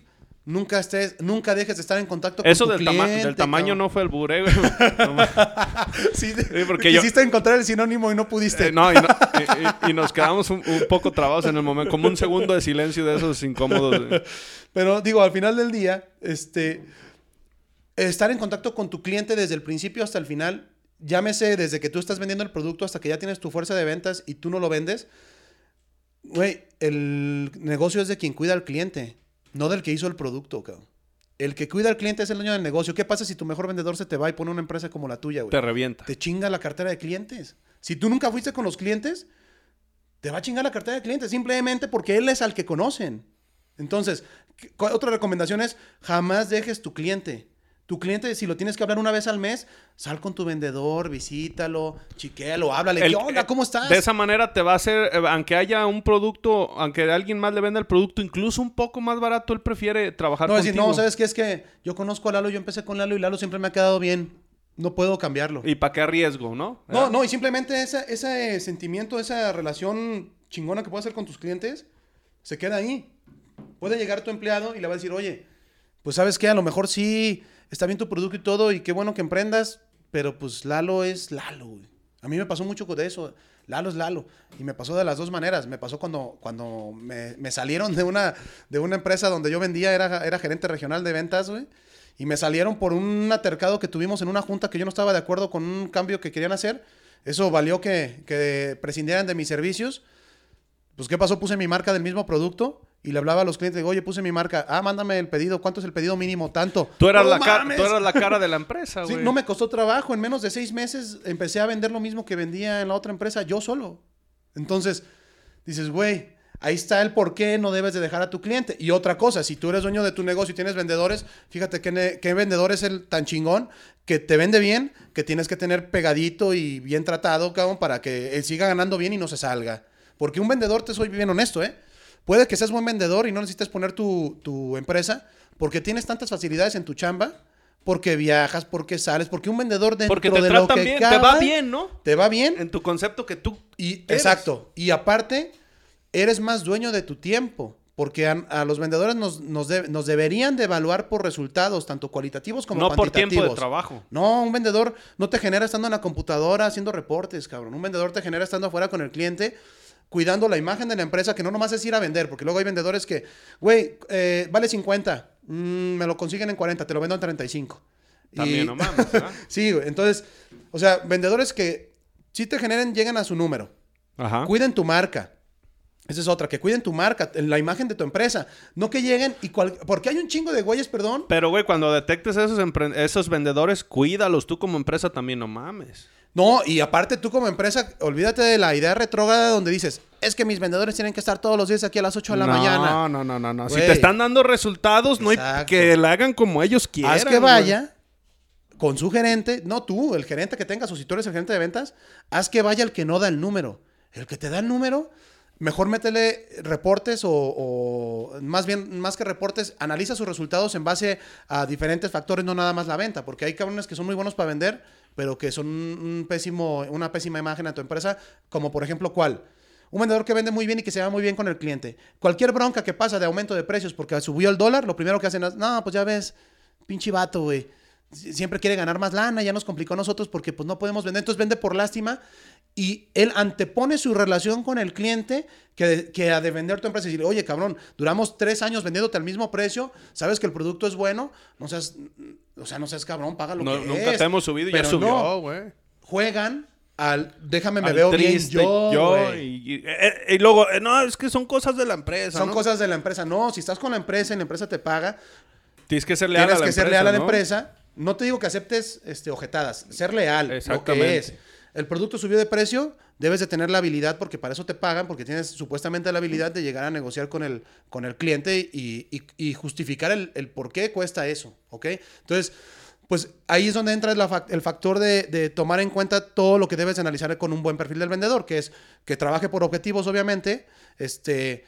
Nunca estés, nunca dejes de estar en contacto Eso con tu del, tama- cliente. del tamaño cabrón. no fue el buré, güey. Ma- <laughs> Sí, porque yo- quisiste encontrar el sinónimo y no pudiste. Eh, no, y, no- y- y- y nos quedamos un, un poco trabados en el momento, como un segundo de silencio de esos incómodos. güey. <laughs> Pero digo, al final del día, este, estar en contacto con tu cliente desde el principio hasta el final, llámese desde que tú estás vendiendo el producto hasta que ya tienes tu fuerza de ventas y tú no lo vendes, güey, el negocio es de quien cuida al cliente, no del que hizo el producto, cabrón. El que cuida al cliente es el dueño del negocio. ¿Qué pasa si tu mejor vendedor se te va y pone una empresa como la tuya, güey? Te revienta. te chinga la cartera de clientes. Si tú nunca fuiste con los clientes, te va a chingar la cartera de clientes simplemente porque él es al que conocen. Entonces, ¿qué- cu- otra recomendación es jamás dejes tu cliente. Tu cliente, si lo tienes que hablar una vez al mes, sal con tu vendedor, visítalo, chiquéalo, háblale. El- ¿Qué onda? ¿Cómo estás? De esa manera te va a hacer, eh, aunque haya un producto, aunque alguien más le venda el producto, incluso un poco más barato, él prefiere trabajar no, contigo. decir, no, ¿sabes qué? Es que yo conozco a Lalo, yo empecé con Lalo y Lalo siempre me ha quedado bien. No puedo cambiarlo. ¿Y para qué arriesgo, no? No, no, y simplemente esa- ese sentimiento, esa relación chingona que puedes hacer con tus clientes, se queda ahí. Puede llegar tu empleado y le va a decir, oye, pues sabes qué, a lo mejor sí está bien tu producto y todo, y qué bueno que emprendas, pero pues Lalo es Lalo. A mí me pasó mucho con eso. Lalo es Lalo. Y me pasó de las dos maneras. Me pasó cuando, cuando me, me salieron de una, de una empresa donde yo vendía, era, era gerente regional de ventas, güey. Y me salieron por un atercado que tuvimos en una junta que yo no estaba de acuerdo con un cambio que querían hacer. Eso valió que, que prescindieran de mis servicios. Pues, ¿qué pasó? Puse mi marca del mismo producto Y le hablaba a los clientes, digo, oye, puse mi marca. Ah, mándame el pedido. ¿Cuánto es el pedido mínimo? Tanto. Tú eras, ¡No la, cara, tú eras la cara de la <laughs> empresa, Sí, güey. no me costó trabajo. En menos de seis meses empecé a vender lo mismo que vendía en la otra empresa yo solo. Entonces, dices, güey, ahí está el por qué no debes de dejar a tu cliente. Y otra cosa, si tú eres dueño de tu negocio y tienes vendedores, fíjate qué, qué vendedor es el tan chingón que te vende bien, que tienes que tener pegadito y bien tratado, cabrón, para que él siga ganando bien y no se salga. Porque un vendedor, te soy bien honesto, ¿eh? Puede que seas buen vendedor y no necesites poner tu, tu empresa porque tienes tantas facilidades en tu chamba, porque viajas, porque sales, porque un vendedor dentro Porque te de lo que bien, cabe, te va bien, ¿no? Te va bien En tu concepto que tú y eres. exacto. Y aparte, eres más dueño de tu tiempo. Porque a, a los vendedores nos, nos, de- nos deberían de evaluar por resultados, tanto cualitativos como No por tiempo de trabajo. No, un vendedor no te genera estando en la computadora haciendo reportes, cabrón. Un vendedor te genera estando afuera con el cliente, cuidando la imagen de la empresa, que no nomás es ir a vender, porque luego hay vendedores que, güey, eh, vale 50, mm, me lo consiguen en 40, te lo vendo en 35. Y- También, no mames, ¿verdad? <laughs> sí, güey. Entonces, o sea, vendedores que sí te generen, llegan a su número. Ajá. Cuiden tu marca. Esa es otra, que cuiden tu marca, la imagen de tu empresa. No que lleguen y cual... Porque hay un chingo de güeyes, perdón. Pero, güey, cuando detectes esos, empre- esos vendedores, cuídalos. Tú como empresa también, no mames. No, y aparte tú como empresa, olvídate de la idea retrógrada donde dices, es que mis vendedores tienen que estar todos los días aquí a las 8 de la no, mañana. No, no, no, no. Si Güey. te están dando resultados, no hay que la hagan como ellos quieran. Haz que vaya con su gerente, no tú, el gerente que tengas, o si tú eres el gerente de ventas, haz que vaya el que no da el número. El que te da el número, mejor métele reportes o, o más bien, más que reportes, analiza sus resultados en base a diferentes factores, no nada más la venta, porque hay cabrones que son muy buenos para vender, pero que son un pésimo, una pésima imagen a tu empresa, como por ejemplo, ¿cuál? Un vendedor que vende muy bien y que se va muy bien con el cliente. Cualquier bronca que pasa de aumento de precios porque subió el dólar, lo primero que hacen es, no, pues ya ves, pinche vato, güey. Sie- Siempre quiere ganar más lana, ya nos complicó a nosotros porque pues no podemos vender. Entonces vende por lástima y él antepone su relación con el cliente que, que a de vender tu empresa y decirle, oye, cabrón, duramos tres años vendiéndote al mismo precio, sabes que el producto es bueno, no seas, o sea, no seas cabrón, paga lo No, que nunca es. te hemos subido y ya Pero subió, no, güey. juegan al, déjame, me Al veo bien yo, güey. y, y- eh, y luego, eh, no, es que son cosas de la empresa. Son ¿no? cosas de la empresa. No, si estás con la empresa y la empresa te paga, Tienes que ser leal tienes a la que ser empresa, leal a la ¿no? empresa. No te digo que aceptes este, ojetadas, ser leal, lo que es. El producto subió de precio, debes de tener la habilidad, porque para eso te pagan, porque tienes supuestamente la habilidad de llegar a negociar con el, con el cliente y, justificar el, por qué cuesta eso, ¿ok? Entonces, pues ahí es donde entra el factor de, de tomar en cuenta todo lo que debes de analizar con un buen perfil del vendedor, que es que trabaje por objetivos, obviamente, este,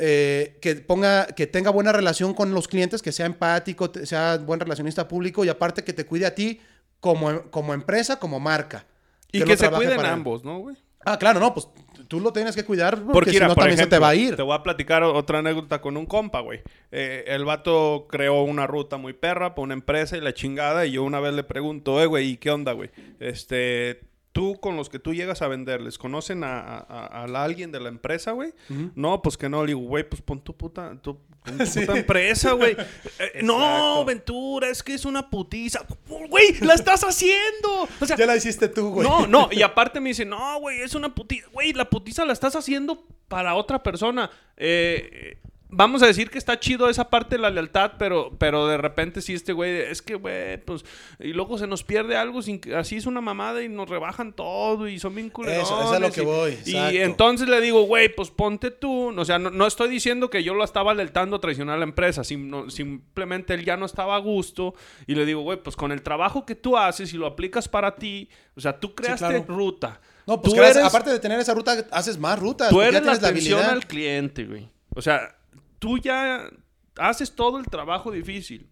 eh, que ponga, que tenga buena relación con los clientes, que sea empático, sea buen relacionista público y aparte que te cuide a ti como, como empresa, como marca. Y que se cuiden ambos, ¿no, güey? Ah, claro, no, pues tú lo tienes que cuidar porque, Porque, si no también se te va a ir. Te voy a platicar otra anécdota con un compa, güey. Eh, el vato creó una ruta muy perra para una empresa y la chingada. Y yo una vez le pregunto, eh, güey, ¿y qué onda, güey? Este, tú con los que tú llegas a vender, ¿les conocen a, a- a- a alguien de la empresa, güey? No, pues que no. Le digo, güey, pues pon tu puta, tu, pon tu <laughs> puta empresa, güey. <laughs> Eh, no. Ventura, es que es una putiza. Güey, la estás haciendo. O sea, Ya la hiciste tú, güey. no, no, y <laughs> aparte me dice, no, güey, es una putiza. Güey, la putiza la estás haciendo para otra persona. Eh, vamos a decir que está chido esa parte de la lealtad, pero, pero de repente sí este güey, es que, güey, pues, y luego se nos pierde algo, sin que- así es una mamada y nos rebajan todo y son bien culerones. Eso, eso es a lo que y- voy, Y, entonces le digo, güey, pues ponte tú, o sea, no, no estoy diciendo que yo lo estaba lealtando a traicionar a la empresa, simplemente él ya no estaba a gusto y le digo, güey, pues con el trabajo que tú haces y lo aplicas para ti, o sea, tú creaste claro. ruta. No, pues creas- eres- aparte de tener esa ruta, haces más rutas. Tú porque ya eres la atención habilidad. al cliente, güey. O sea, tú ya haces todo el trabajo difícil.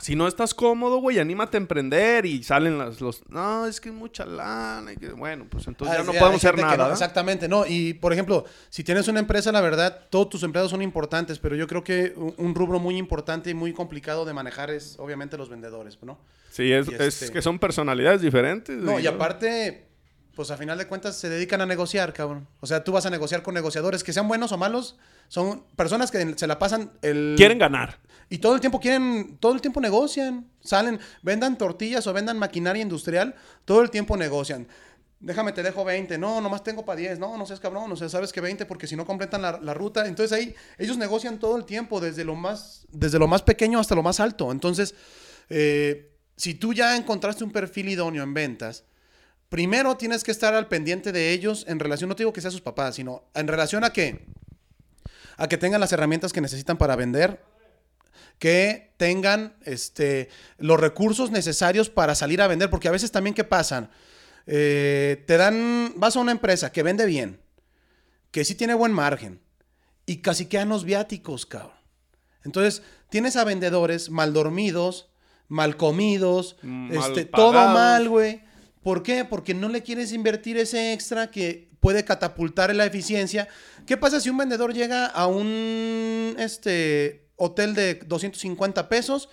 Si no estás cómodo, güey, anímate a emprender y salen las, los... No, es que es mucha lana. y que- bueno, pues entonces Ah, ya no sí, podemos hacer nada. no, exactamente, no. Y por ejemplo, si tienes una empresa, la verdad, todos tus empleados son importantes, pero yo creo que un, rubro muy importante y muy complicado de manejar es obviamente los vendedores, ¿no? Sí, es, es este- que son personalidades diferentes. No, y aparte, pues a final de cuentas se dedican a negociar, cabrón. O sea, tú vas a negociar con negociadores, que sean buenos o malos, son personas que se la pasan el... Quieren ganar. Y todo el tiempo quieren, todo el tiempo negocian. Salen, vendan tortillas o vendan maquinaria industrial, todo el tiempo negocian. déjame, te dejo 20. No, nomás tengo para 10. No, no seas cabrón. O sea, sabes que 20 porque si no completan la, la ruta. Entonces ahí ellos negocian todo el tiempo, desde lo más, desde lo más pequeño hasta lo más alto. Entonces, eh, si tú ya encontraste un perfil idóneo en ventas, primero tienes que estar al pendiente de ellos en relación, no te digo que sea sus papás, sino en relación a que, a que tengan las herramientas que necesitan para vender, que tengan este, los recursos necesarios para salir a vender, porque a veces también, ¿qué pasan? Eh, te dan, vas a una empresa que vende bien, que sí tiene buen margen, y casi quedan los viáticos, cabrón. Entonces, tienes a vendedores mal dormidos, mal comidos, Mal este, todo mal, güey. ¿Por qué? Porque no le quieres invertir ese extra que puede catapultar la eficiencia. ¿Qué pasa si un vendedor llega a un este, hotel de 250 pesos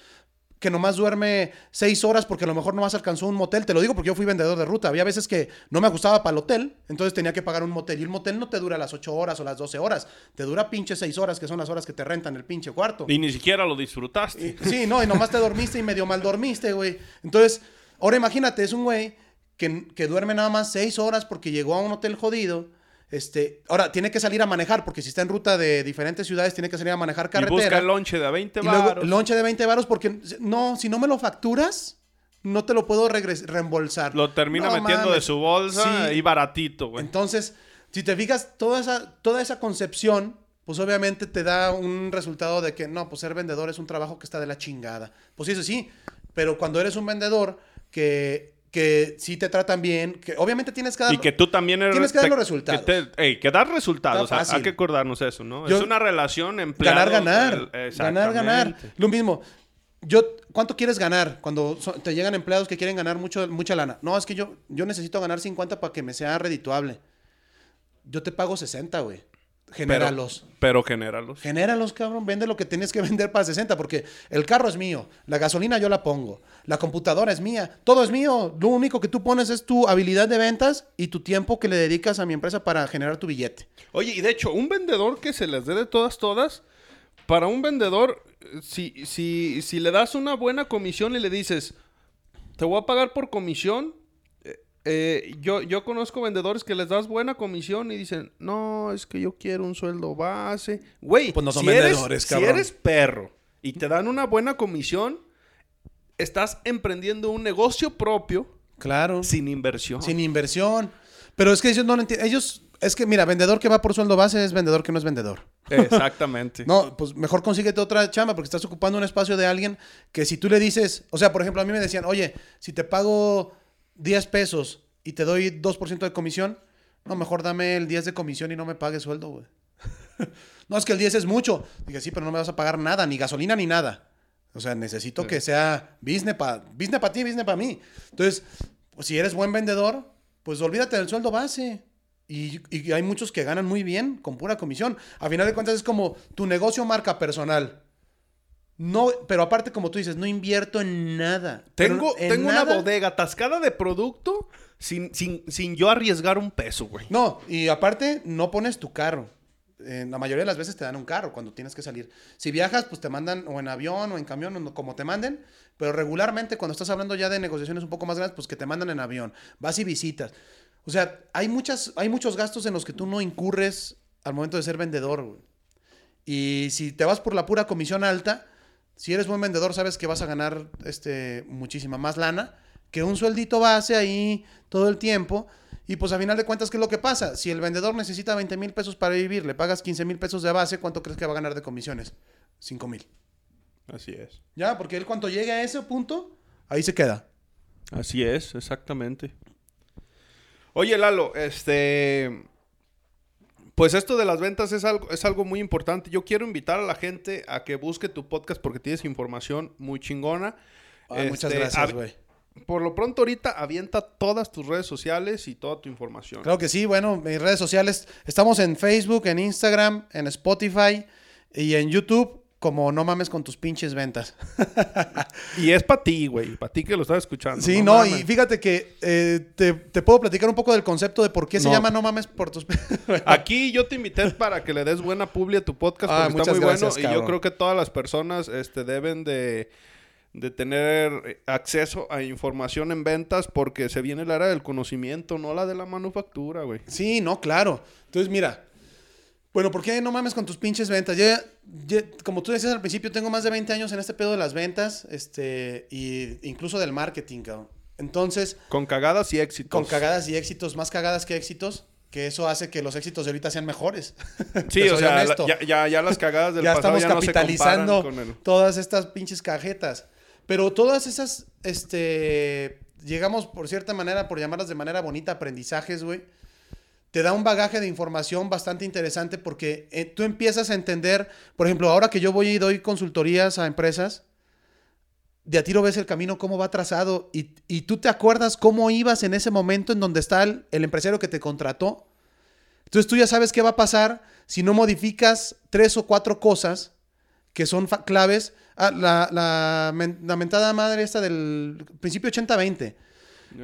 que nomás duerme 6 horas porque a lo mejor nomás alcanzó un motel? Te lo digo porque yo fui vendedor de ruta. Había veces que no me ajustaba para el hotel, entonces tenía que pagar un motel. Y el motel no te dura las 8 horas o las 12 horas. Te dura pinche 6 horas, que son las horas que te rentan el pinche cuarto. Y ni siquiera lo disfrutaste. Y- Sí, no, y nomás te dormiste y medio mal dormiste, güey. Entonces, ahora imagínate, es un güey que, que duerme nada más seis horas porque llegó a un hotel jodido. Este, ahora tiene que salir a manejar, porque si está en ruta de diferentes ciudades, tiene que salir a manejar y carretera. busca el lonche de a 20 Y luego baros. el lonche de 20 varos, porque no, si no me lo facturas, no te lo puedo reembolsar. Lo termina No metiendo de su bolsa Sí. y baratito, güey. Entonces, si te fijas, toda esa, toda esa concepción, pues obviamente te da un resultado de que no, pues ser vendedor es un trabajo que está de la chingada. Pues sí, eso sí, pero cuando eres un vendedor que, que sí te tratan bien, que obviamente tienes que dar... Y que tú también eres... Tienes que dar los resultados. Que, te- que dar resultados. O sea, hay que acordarnos eso, ¿no? Yo- es una relación empleado... ganar, ganar. el- ganar, ganar. Lo mismo. Yo, ¿cuánto quieres ganar cuando so- te llegan empleados que quieren ganar mucho, mucha lana? No, es que yo, yo necesito ganar 50 para que me sea redituable. Yo te pago 60, güey. Genéralos. Pero genéralos. Genéralos, cabrón. Vende lo que tienes que vender para 60, porque el carro es mío, la gasolina yo la pongo, la computadora es mía, todo es mío. Lo único que tú pones es tu habilidad de ventas y tu tiempo que le dedicas a mi empresa para generar tu billete. Oye, y de hecho, un vendedor que se les dé de todas, todas, para un vendedor, si, si, si le das una buena comisión y le dices, te voy a pagar por comisión, eh, yo, yo conozco vendedores que les das buena comisión y dicen, no, es que yo quiero un sueldo base. Güey, Pues no son si eres- si eres perro y te dan una buena comisión, estás emprendiendo un negocio propio Claro. sin inversión. Sin inversión. Pero es que ellos no lo entienden. Ellos, es que mira, vendedor que va por sueldo base es vendedor que no es vendedor. Exactamente. <laughs> No, pues mejor consíguete otra chamba porque estás ocupando un espacio de alguien que si tú le dices, o sea, por ejemplo, a mí me decían, oye, si te pago 10 pesos y te doy 2% de comisión, no, mejor dame el 10 de comisión y no me pagues sueldo, güey. <laughs> no, es que el 10 es mucho. Dije, sí, pero no me vas a pagar nada, ni gasolina ni nada. O sea, necesito que sea business para business pa ti, business para mí. Entonces, pues, si eres buen vendedor, pues olvídate del sueldo base. Y, y hay muchos que ganan muy bien con pura comisión. A final de cuentas es como tu negocio marca personal. No, pero aparte, como tú dices, no invierto en nada. Tengo, en tengo una bodega atascada de producto sin, sin, sin yo arriesgar un peso, güey. No, y aparte, no pones tu carro. En la mayoría de las veces te dan un carro cuando tienes que salir. Si viajas, pues te mandan o en avión o en camión, o como te manden. Pero regularmente, cuando estás hablando ya de negociaciones un poco más grandes, pues que te mandan en avión. Vas y visitas. O sea, hay, muchas, hay muchos gastos en los que tú no incurres al momento de ser vendedor. güey. Y si te vas por la pura comisión alta, si eres buen vendedor, sabes que vas a ganar este, muchísima más lana que un sueldito base ahí todo el tiempo. Y pues a final de cuentas, ¿qué es lo que pasa? Si el vendedor necesita 20 mil pesos para vivir, le pagas 15 mil pesos de base, ¿cuánto crees que va a ganar de comisiones? 5 mil. Así es. Ya, porque él cuando llegue a ese punto, ahí se queda. Así es, exactamente. Oye, Lalo, este. Pues esto de las ventas es algo, es algo muy importante. Yo quiero invitar a la gente a que busque tu podcast porque tienes información muy chingona. Ay, muchas Este, gracias, güey. Por lo pronto, ahorita avienta todas tus redes sociales y toda tu información. Claro que sí, bueno, mis redes sociales, estamos en Facebook, en Instagram, en Spotify y en YouTube como No mames con tus pinches ventas. <laughs> Y es para ti, güey. Para ti que lo estás escuchando. Sí, no, y fíjate que eh, te, te puedo platicar un poco del concepto de por qué se llama No mames por tus... <laughs> Aquí yo te invité para que le des buena publi a tu podcast Ah, porque está muy gracias, bueno. Y yo creo que todas las personas este, deben de, de tener acceso a información en ventas porque se viene la era del conocimiento, no la de la manufactura, güey. Sí, no, claro. Entonces, mira. Bueno, ¿por qué no mames con tus pinches ventas? Yo, ya- ya- como tú decías al principio, tengo más de 20 años en este pedo de las ventas, este, y incluso del marketing, cabrón. Entonces, Con cagadas y éxitos. con cagadas y éxitos, más cagadas que éxitos, que eso hace que los éxitos de ahorita sean mejores. <laughs> Sí, o sea, la- ya, ya, ya las cagadas del ya pasado estamos ya no se capitalizando con el... todas estas pinches cajetas. Pero todas esas, este, llegamos por cierta manera, por llamarlas de manera bonita, aprendizajes, güey. Te da un bagaje de información bastante interesante porque eh, tú empiezas a entender, por ejemplo, ahora que yo voy y doy consultorías a empresas, de a tiro ves el camino, cómo va trazado y, y tú te acuerdas cómo ibas en ese momento en donde está el, el empresario que te contrató. Entonces tú ya sabes qué va a pasar si no modificas tres o cuatro cosas que son claves. Ah, la, la, la mentada madre esta del principio 80-20.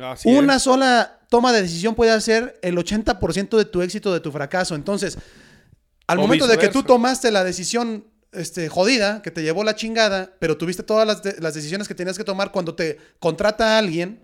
Así Una es. sola toma de decisión puede hacer el 80% de tu éxito, de tu fracaso. Entonces, al O momento de que tú tomaste la decisión este, jodida, que te llevó la chingada, pero tuviste todas las, de- las decisiones que tenías que tomar cuando te contrata a alguien,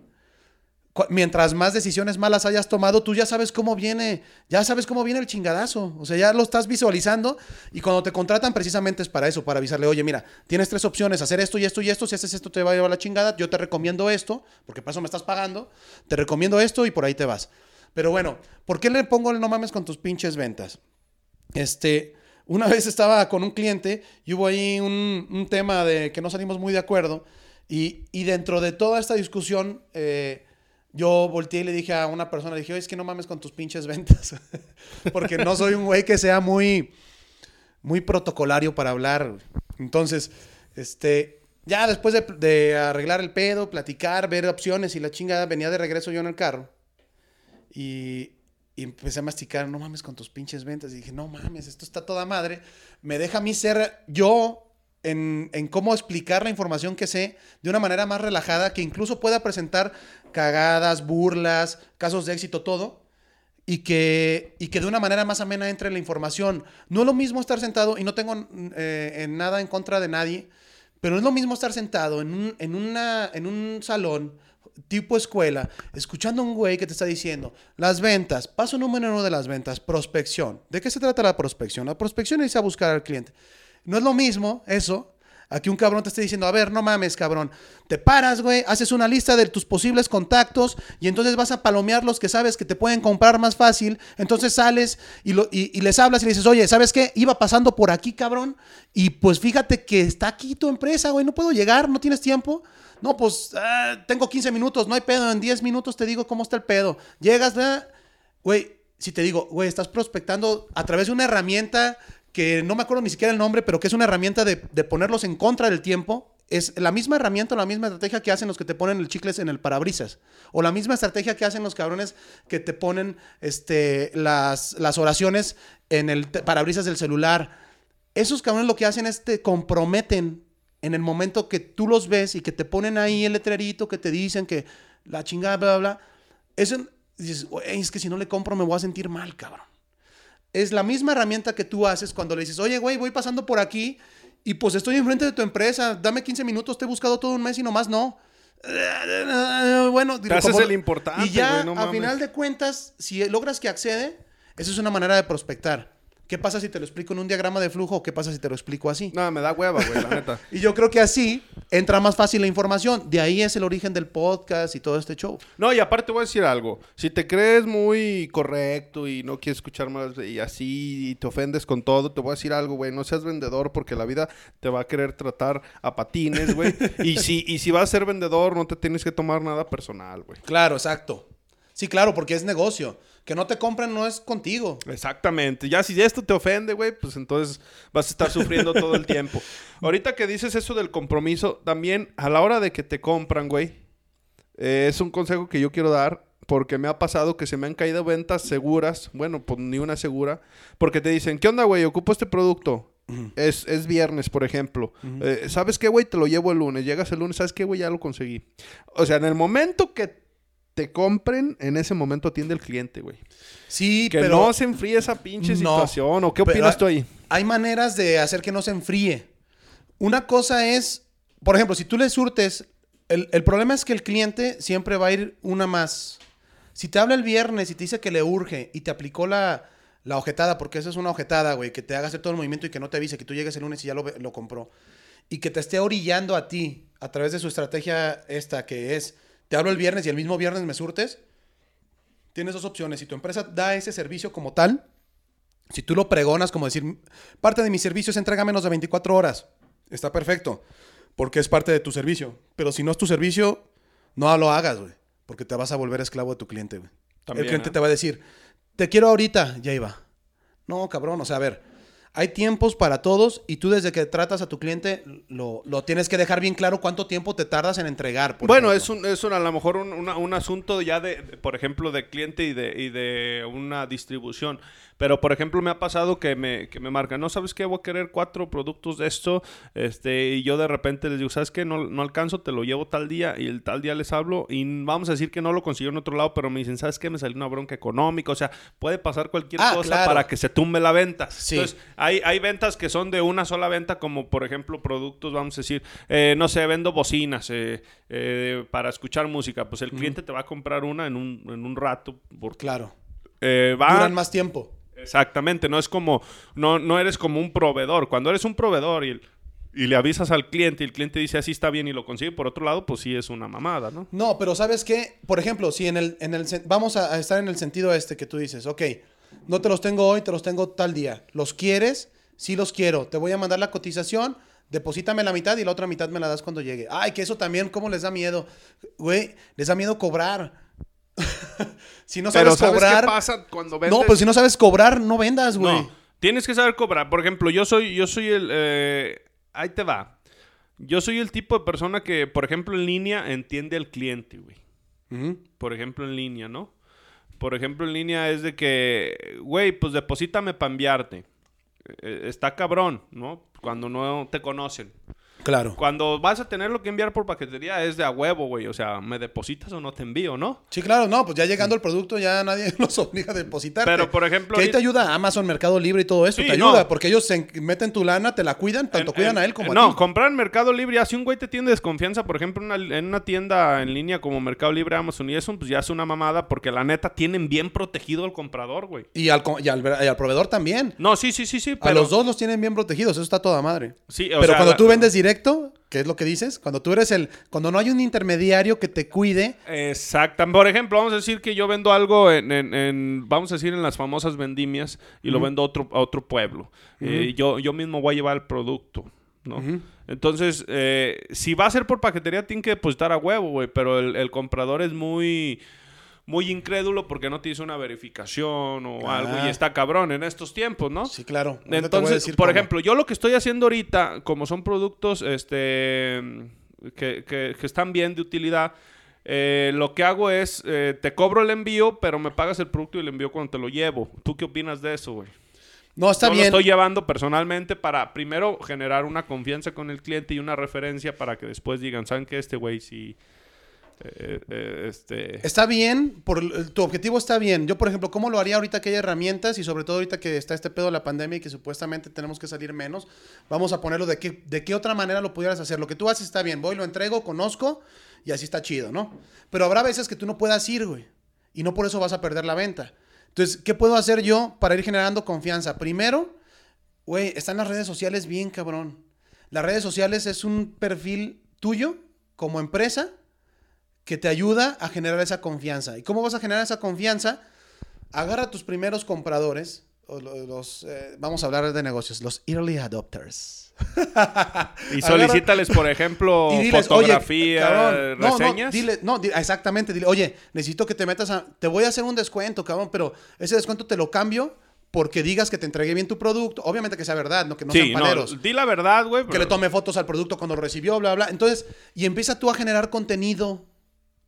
mientras más decisiones malas hayas tomado, tú ya sabes cómo viene, ya sabes cómo viene el chingadazo. O sea, ya lo estás visualizando y cuando te contratan precisamente es para eso, para avisarle, oye, mira, tienes tres opciones, hacer esto y esto y esto, si haces esto te va a llevar la chingada, yo te recomiendo esto, porque para eso me estás pagando, te recomiendo esto y por ahí te vas. Pero bueno, ¿por qué le pongo el no mames con tus pinches ventas? Este, una vez estaba con un cliente y hubo ahí un, tema de que no salimos muy de acuerdo. Y, y dentro de toda esta discusión, eh, yo volteé y le dije a una persona, le dije, es que no mames con tus pinches ventas. <laughs> Porque no soy un güey que sea muy, muy protocolario para hablar. Entonces, este, ya después de, de arreglar el pedo, platicar, ver opciones y la chingada, venía de regreso yo en el carro. Y, y empecé a masticar, no mames con tus pinches ventas. Y dije, no mames, esto está toda madre. Me deja a mí ser yo en, cómo explicar la información que sé de una manera más relajada, que incluso pueda presentar cagadas, burlas, casos de éxito, todo. Y que, y que de una manera más amena entre la información. No es lo mismo estar sentado, y no tengo eh, en nada en contra de nadie, pero es lo mismo estar sentado en un, en una, en un salón tipo escuela, escuchando a un güey que te está diciendo, las ventas, paso número uno de las ventas, prospección. ¿De qué se trata la prospección? La prospección es a buscar al cliente. No es lo mismo eso a que un cabrón te esté diciendo, a ver, no mames, cabrón. Te paras, güey, haces una lista de tus posibles contactos y entonces vas a palomear los que sabes que te pueden comprar más fácil. Entonces sales y, lo- y- les hablas y le dices, oye, ¿sabes qué? Iba pasando por aquí, cabrón. Y pues fíjate que está aquí tu empresa, güey, no puedo llegar, no tienes tiempo. No, pues ah, tengo 15 minutos, no hay pedo, en 10 minutos te digo cómo está el pedo. Llegas. Güey, si te digo, güey, estás prospectando a través de una herramienta que no me acuerdo ni siquiera el nombre, pero que es una herramienta de, de ponerlos en contra del tiempo. Es la misma herramienta, la misma estrategia que hacen los que te ponen el chicles en el parabrisas. O la misma estrategia que hacen los cabrones que te ponen este, las, las oraciones en el parabrisas del celular. Esos cabrones lo que hacen es te comprometen en el momento que tú los ves y que te ponen ahí el letrerito, que te dicen que la chingada, bla, bla, bla. Eso, dices, "Güey, es que si no le compro me voy a sentir mal, cabrón. Es la misma herramienta que tú haces cuando le dices, oye, güey, voy pasando por aquí y pues estoy enfrente de tu empresa, dame 15 minutos, te he buscado todo un mes y nomás no. <laughs> Bueno, Te haces el importante, Y ya, güey, no a mames. final de cuentas, si logras que accede, esa es una manera de prospectar. ¿Qué pasa si te lo explico en un diagrama de flujo o qué pasa si te lo explico así? No, me da hueva, güey, la <laughs> neta. Y yo creo que así entra más fácil la información. De ahí es el origen del podcast y todo este show. No, y aparte voy a decir algo. Si te crees muy correcto y no quieres escuchar más y así y te ofendes con todo, te voy a decir algo, güey. No seas vendedor porque la vida te va a querer tratar a patines, güey. <laughs> y, si, y si vas a ser vendedor, no te tienes que tomar nada personal, güey. Claro, exacto. Sí, claro, porque es negocio. Que no te compren no es contigo. Exactamente. Ya si esto te ofende, güey, pues entonces vas a estar sufriendo todo el tiempo. <laughs> Ahorita que dices eso del compromiso, también a la hora de que te compran, güey, eh, es un consejo que yo quiero dar porque me ha pasado que se me han caído ventas seguras, bueno, pues ni una segura, porque te dicen, ¿qué onda, güey? Ocupo este producto. es, es viernes, por ejemplo. Eh, ¿Sabes qué, güey? Te lo llevo el lunes. Llegas el lunes, ¿sabes qué, güey? Ya lo conseguí. O sea, en el momento que te compren, en ese momento atiende el cliente, güey. Sí, Que pero no se enfríe esa pinche No. situación. ¿O qué opinas hay- tú ahí? hay maneras de hacer que no se enfríe. Una cosa es, por ejemplo, si tú le surtes, el, el problema es que el cliente siempre va a ir una más. Si te habla el viernes y te dice que le urge y te aplicó la, la ojetada, porque esa es una ojetada, güey, que te haga hacer todo el movimiento y que no te avise, que tú llegues el lunes y ya lo, lo compró. Y que te esté orillando a ti a través de su estrategia esta, que es, te hablo el viernes y el mismo viernes me surtes, tienes dos opciones. Si tu empresa da ese servicio como tal, si tú lo pregonas como decir, parte de mi servicio es entrega menos de 24 horas, está perfecto, porque es parte de tu servicio. Pero si no es tu servicio, no lo hagas, güey, porque te vas a volver esclavo de tu cliente, güey. También, El cliente ¿eh? te va a decir, te quiero ahorita, ya iba. No, cabrón, o sea, a ver, hay tiempos para todos y tú desde que tratas a tu cliente lo, lo tienes que dejar bien claro cuánto tiempo te tardas en entregar. por Bueno, ejemplo. es un, es un- a lo mejor un, una- un asunto ya de, de, por ejemplo, de cliente y de, y de una distribución. Pero, por ejemplo, me ha pasado que me, que me marcan, no sabes qué, voy a querer cuatro productos de esto, este, y yo de repente les digo, ¿sabes qué? No, no alcanzo, te lo llevo tal día, y el tal día les hablo, y vamos a decir que no lo consiguió en otro lado, pero me dicen, ¿sabes qué? Me salió una bronca económica, o sea, puede pasar cualquier Ah, cosa claro. para que se tumbe la venta. Sí. Entonces, hay, hay ventas que son de una sola venta, como por ejemplo productos, vamos a decir, eh, no sé, vendo bocinas eh, eh, para escuchar música. Pues el cliente te va a comprar una en un, en un rato. Porque, Claro. eh, va, Duran más tiempo. Exactamente, no es como, no, no eres como un proveedor. Cuando eres un proveedor y, y le avisas al cliente y el cliente dice así está bien y lo consigue por otro lado, pues sí es una mamada, ¿no? No, pero ¿sabes qué? Por ejemplo, si en el, en el vamos a, a estar en el sentido este que tú dices, ok, no te los tengo hoy, te los tengo tal día. ¿Los quieres? Sí los quiero. Te voy a mandar la cotización, deposítame la mitad y la otra mitad me la das cuando llegue. Ay, que eso también, ¿cómo les da miedo? Güey, les da miedo cobrar. <laughs> si no sabes Pero ¿sabes cobrar... qué pasa cuando vendes? No, pero si no sabes cobrar, no vendas, güey. No, tienes que saber cobrar. Por ejemplo, yo soy, yo soy el. eh, ahí te va. Yo soy el tipo de persona que, por ejemplo, en línea entiende al cliente, güey. Por ejemplo, en línea, ¿no? Por ejemplo, en línea es de que, güey, pues deposítame para enviarte. Eh, está cabrón, ¿no? Cuando no te conocen. Claro. Cuando vas a tenerlo que enviar por paquetería es de a huevo, güey. O sea, ¿me depositas o no te envío, no? Sí, claro, no, pues ya llegando el producto ya nadie <laughs> los obliga a depositarte. Pero, por ejemplo, Que ahí te ayuda Amazon, Mercado Libre y todo eso. Sí, te ayuda, no. porque ellos se meten tu lana, te la cuidan, tanto En- cuidan en- a él como no, a ti. comprar en Mercado Libre, si un güey te tiene desconfianza, por ejemplo, en una, en una tienda en línea como Mercado Libre, Amazon y eso, pues ya es una mamada porque la neta tienen bien protegido al comprador, güey. Y al, y al, y al proveedor también. No, sí, sí, sí, sí, A pero... los dos los tienen bien protegidos, eso está toda madre. Sí, o Pero sea, cuando la- tú vendes directo, ¿qué es lo que dices? Cuando tú eres el... Cuando no hay un intermediario que te cuide... Exacto. Por ejemplo, vamos a decir que yo vendo algo en, en- en- vamos a decir, en las famosas vendimias y lo vendo a otro, a otro pueblo. Eh, yo, yo mismo voy a llevar el producto, ¿no? Entonces, eh, si va a ser por paquetería, tiene que depositar a huevo, güey, pero el, el comprador es muy... Muy incrédulo porque no te hizo una verificación o Ah. algo y está cabrón en estos tiempos, ¿no? Sí, claro. Ahorita te voy a Entonces, decir por cómo. ejemplo, yo lo que estoy haciendo ahorita, como son productos este, que, que- que están bien de utilidad, eh, lo que hago es, eh, te cobro el envío, pero me pagas el producto y el envío cuando te lo llevo. ¿Tú qué opinas de eso, güey? No, está Yo bien. lo estoy llevando personalmente para, primero, generar una confianza con el cliente y una referencia para que después digan, ¿saben qué? Este güey sí... eh, eh, este... Está bien, tu objetivo está bien. Yo, por ejemplo, ¿cómo lo haría ahorita que hay herramientas y sobre todo ahorita que está este pedo de la pandemia y que supuestamente tenemos que salir menos? Vamos a ponerlo de qué, de qué otra manera lo pudieras hacer. Lo que tú haces está bien, voy, lo entrego, conozco y así está chido, ¿no? Pero habrá veces que tú no puedas ir, güey. Y no por eso vas a perder la venta. Entonces, ¿qué puedo hacer yo para ir generando confianza? Primero, güey, están las redes sociales bien, cabrón. Las redes sociales es un perfil tuyo como empresa que te ayuda a generar esa confianza. ¿Y cómo vas a generar esa confianza? Agarra a tus primeros compradores, o los, eh, vamos a hablar de negocios, los early adopters. <laughs> Y solicítales, por ejemplo, Y diles, fotografía, cabrón, no, no, reseñas. dile- no, exactamente, dile, oye, necesito que te metas a, te voy a hacer un descuento, cabrón, pero ese descuento te lo cambio porque digas que te entregué bien tu producto, obviamente que sea verdad, no que no sí, sean paleros. no, di la verdad, güey. que le tome fotos al producto cuando lo recibió, bla, bla. Entonces, y empieza tú a generar contenido.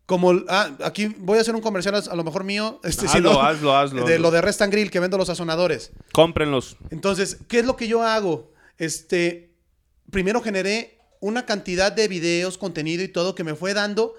Como, ah, aquí voy a hacer un comercial a, lo mejor mío. <laughs> Este, si Hazlo, no, hazlo, hazlo, De hazlo. lo de Rest and Grill, que vendo los sazonadores. Cómprenlos. Entonces, ¿qué es lo que yo hago? Este, primero generé una cantidad de videos, contenido y todo que me fue dando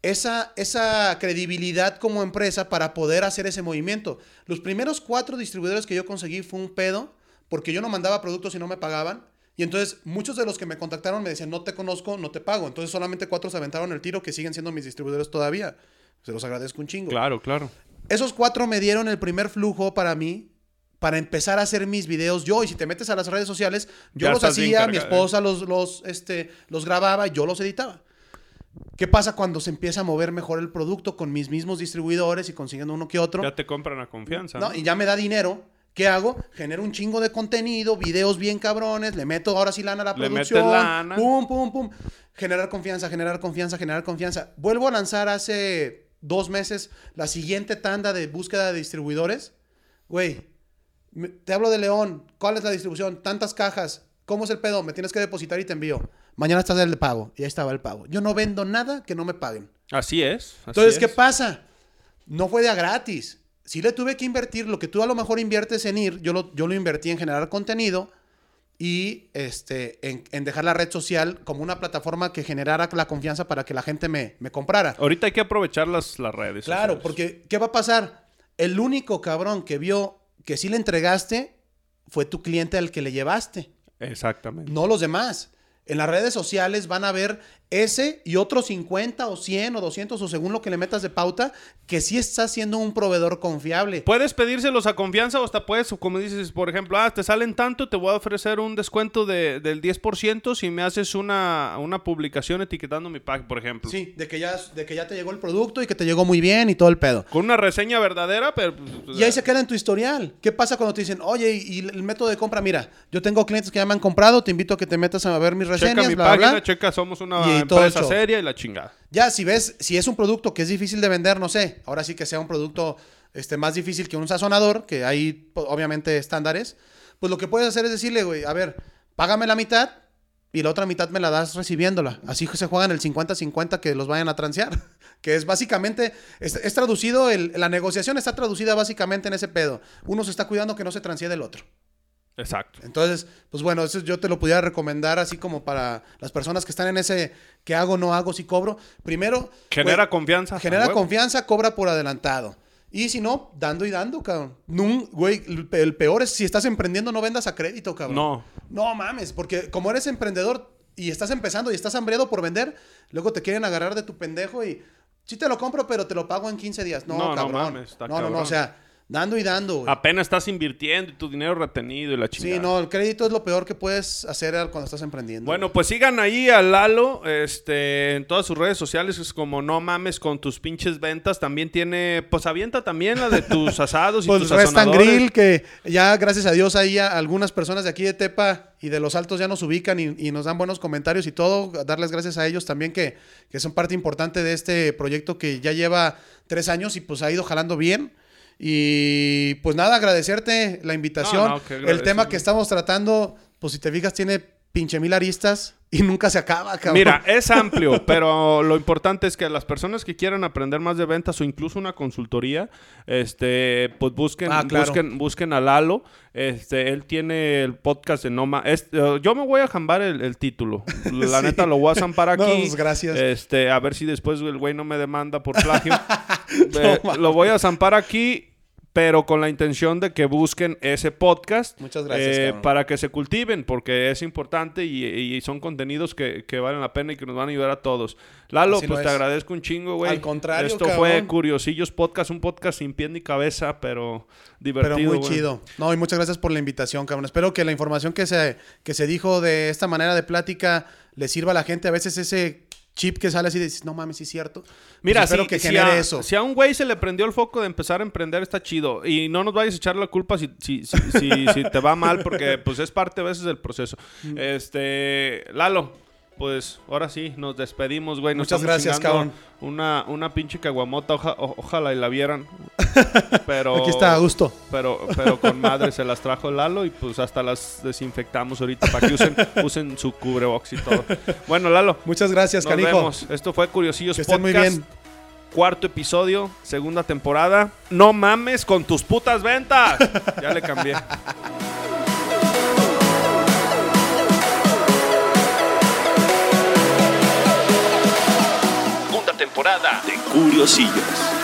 esa, esa credibilidad como empresa para poder hacer ese movimiento. Los primeros cuatro distribuidores que yo conseguí fue un pedo, porque yo no mandaba productos y no me pagaban. Y entonces muchos de los que me contactaron me decían, no te conozco, no te pago. Entonces solamente cuatro se aventaron el tiro que siguen siendo mis distribuidores todavía. Se los agradezco un chingo. Claro, claro. Esos cuatro me dieron el primer flujo para mí para empezar a hacer mis videos yo. Y si te metes a las redes sociales, yo Ya los hacía, mi cargado, esposa los, los, este, los grababa, yo los editaba. ¿Qué pasa cuando se empieza a mover mejor el producto con mis mismos distribuidores y consiguiendo uno que otro? Ya te compran a confianza. No, ¿no? y ya me da dinero. ¿Qué hago? Genero un chingo de contenido, videos bien cabrones, le meto ahora sí lana a la Le producción. metes lana. Pum, pum, pum. Generar confianza, generar confianza, generar confianza. Vuelvo a lanzar hace dos meses la siguiente tanda de búsqueda de distribuidores. Güey, te hablo de León. ¿Cuál es la distribución? Tantas cajas. ¿Cómo es el pedo? Me tienes que depositar y te envío. Mañana está el pago. Y ahí estaba el pago. Yo no vendo nada que no me paguen. Así es. así Entonces, es. ¿qué pasa? No fue de a gratis. Si le tuve que invertir lo que tú a lo mejor inviertes en ir, yo lo, yo lo invertí en generar contenido y este, en, en dejar la red social como una plataforma que generara la confianza para que la gente me, me comprara. Ahorita hay que aprovechar las, las redes. Claro, sociales. porque ¿qué va a pasar? El único cabrón que vio que sí le entregaste fue tu cliente al que le llevaste, Exactamente. no los demás. En las redes sociales van a ver ese y otros 50 o 100 o 200 o según lo que le metas de pauta, que sí está siendo un proveedor confiable. Puedes pedírselos a confianza o hasta puedes, como dices, por ejemplo, ah, te salen tanto, te voy a ofrecer un descuento de, del 10% si me haces una, una publicación etiquetando mi pack, por ejemplo. Sí, de que, ya, de que ya te llegó el producto y que te llegó muy bien y todo el pedo. Con una reseña verdadera, pero... pues, Y ahí se queda en tu historial. ¿Qué pasa cuando te dicen, oye, y el método de compra? Mira, yo tengo clientes que ya me han comprado, te invito a que te metas a ver mis reseñas, Checa mi bla, bla, página, bla. checa, somos una Y todo empresa seria y la chingada. Ya, si ves, si es un producto que es difícil de vender, no sé, ahora sí que sea un producto este, más difícil que un sazonador, que hay obviamente estándares, pues lo que puedes hacer es decirle, güey, a ver, págame la mitad y la otra mitad me la das recibiéndola. Así se juegan el 50-50 que los vayan a transear. <laughs> Que es básicamente, es, es traducido, el- la negociación está traducida básicamente en ese pedo. Uno se está cuidando que no se transíe del otro. Exacto. Entonces, pues bueno, eso yo te lo pudiera recomendar así como para las personas que están en ese que hago, no hago, si cobro. Primero, Genera güey, confianza. Genera confianza, cobra por adelantado. Y si no, dando y dando, cabrón. Nun- güey, el pe- el peor es si estás emprendiendo, no vendas a crédito, cabrón. No. No mames, porque como eres emprendedor y estás empezando y estás hambriado por vender, luego te quieren agarrar de tu pendejo y sí te lo compro, pero te lo pago en 15 días. No, No, no cabrón. mames, está no, no, no, o sea, dando y dando. güey. Apenas estás invirtiendo y tu dinero retenido y la chingada. Sí, no, el crédito es lo peor que puedes hacer cuando estás emprendiendo. Bueno, pues sigan ahí a Lalo este, en todas sus redes sociales. Es como no mames con tus pinches ventas. También tiene, pues avienta también la de tus <laughs> asados y Pues tus Restan. Grill, que ya gracias a Dios ahí a algunas personas de aquí de Tepa y de los Altos ya nos ubican y, y nos dan buenos comentarios y todo. Darles gracias a ellos también que, que son parte importante de este proyecto que ya lleva tres años y pues ha ido jalando bien. Y pues nada, agradecerte la invitación. No, no, que El tema que estamos tratando, pues si te fijas, tiene pinche mil aristas y nunca se acaba, cabrón. Mira, es amplio, <laughs> pero lo importante es que las personas que quieran aprender más de ventas o incluso una consultoría, este, pues busquen, Ah, claro. busquen, busquen a Lalo. Este, él tiene el podcast de Noma. Este, yo me voy a jambar el, el título. <laughs> La Sí. neta lo voy a zampar <laughs> aquí. No, pues, gracias. Este, a ver si después el güey no me demanda por plagio. Eh, lo voy a zampar aquí. Pero con la intención de que busquen ese podcast Muchas gracias, eh, para que se cultiven, porque es importante y, y son contenidos que, que valen la pena y que nos van a ayudar a todos. Lalo, Así pues te es. agradezco un chingo, güey. Al contrario, Esto cabrón. fue Curiosillos Podcast, un podcast sin pie ni cabeza, pero divertido. Pero muy chido. No, y muchas gracias por la invitación, cabrón. Espero que la información que se, que se dijo de esta manera de plática le sirva a la gente. A veces ese chip que sale así de dices, no mames, sí es cierto. Pues Mira, si, que si a, eso. si a un güey se le prendió el foco de empezar a emprender, está chido. Y no nos vayas a echar la culpa si, si, si, si- si te va mal, porque pues es parte a veces del proceso. Este, Lalo, pues ahora sí, nos despedimos, güey. Nos Muchas gracias, cabrón. Una, una pinche caguamota, oja- o- ojalá y la vieran. Pero, Aquí está, a gusto. Pero, pero con madre se las trajo Lalo y pues hasta las desinfectamos ahorita para que usen, <laughs> usen su cubrebox y todo. Bueno, Lalo. Muchas gracias, Nos canijo. vemos. Esto fue Curiosillos Que estén muy Podcast. bien. Cuarto episodio, segunda temporada. No mames con tus putas ventas. <laughs> Ya le cambié. Temporada de Curiosillos.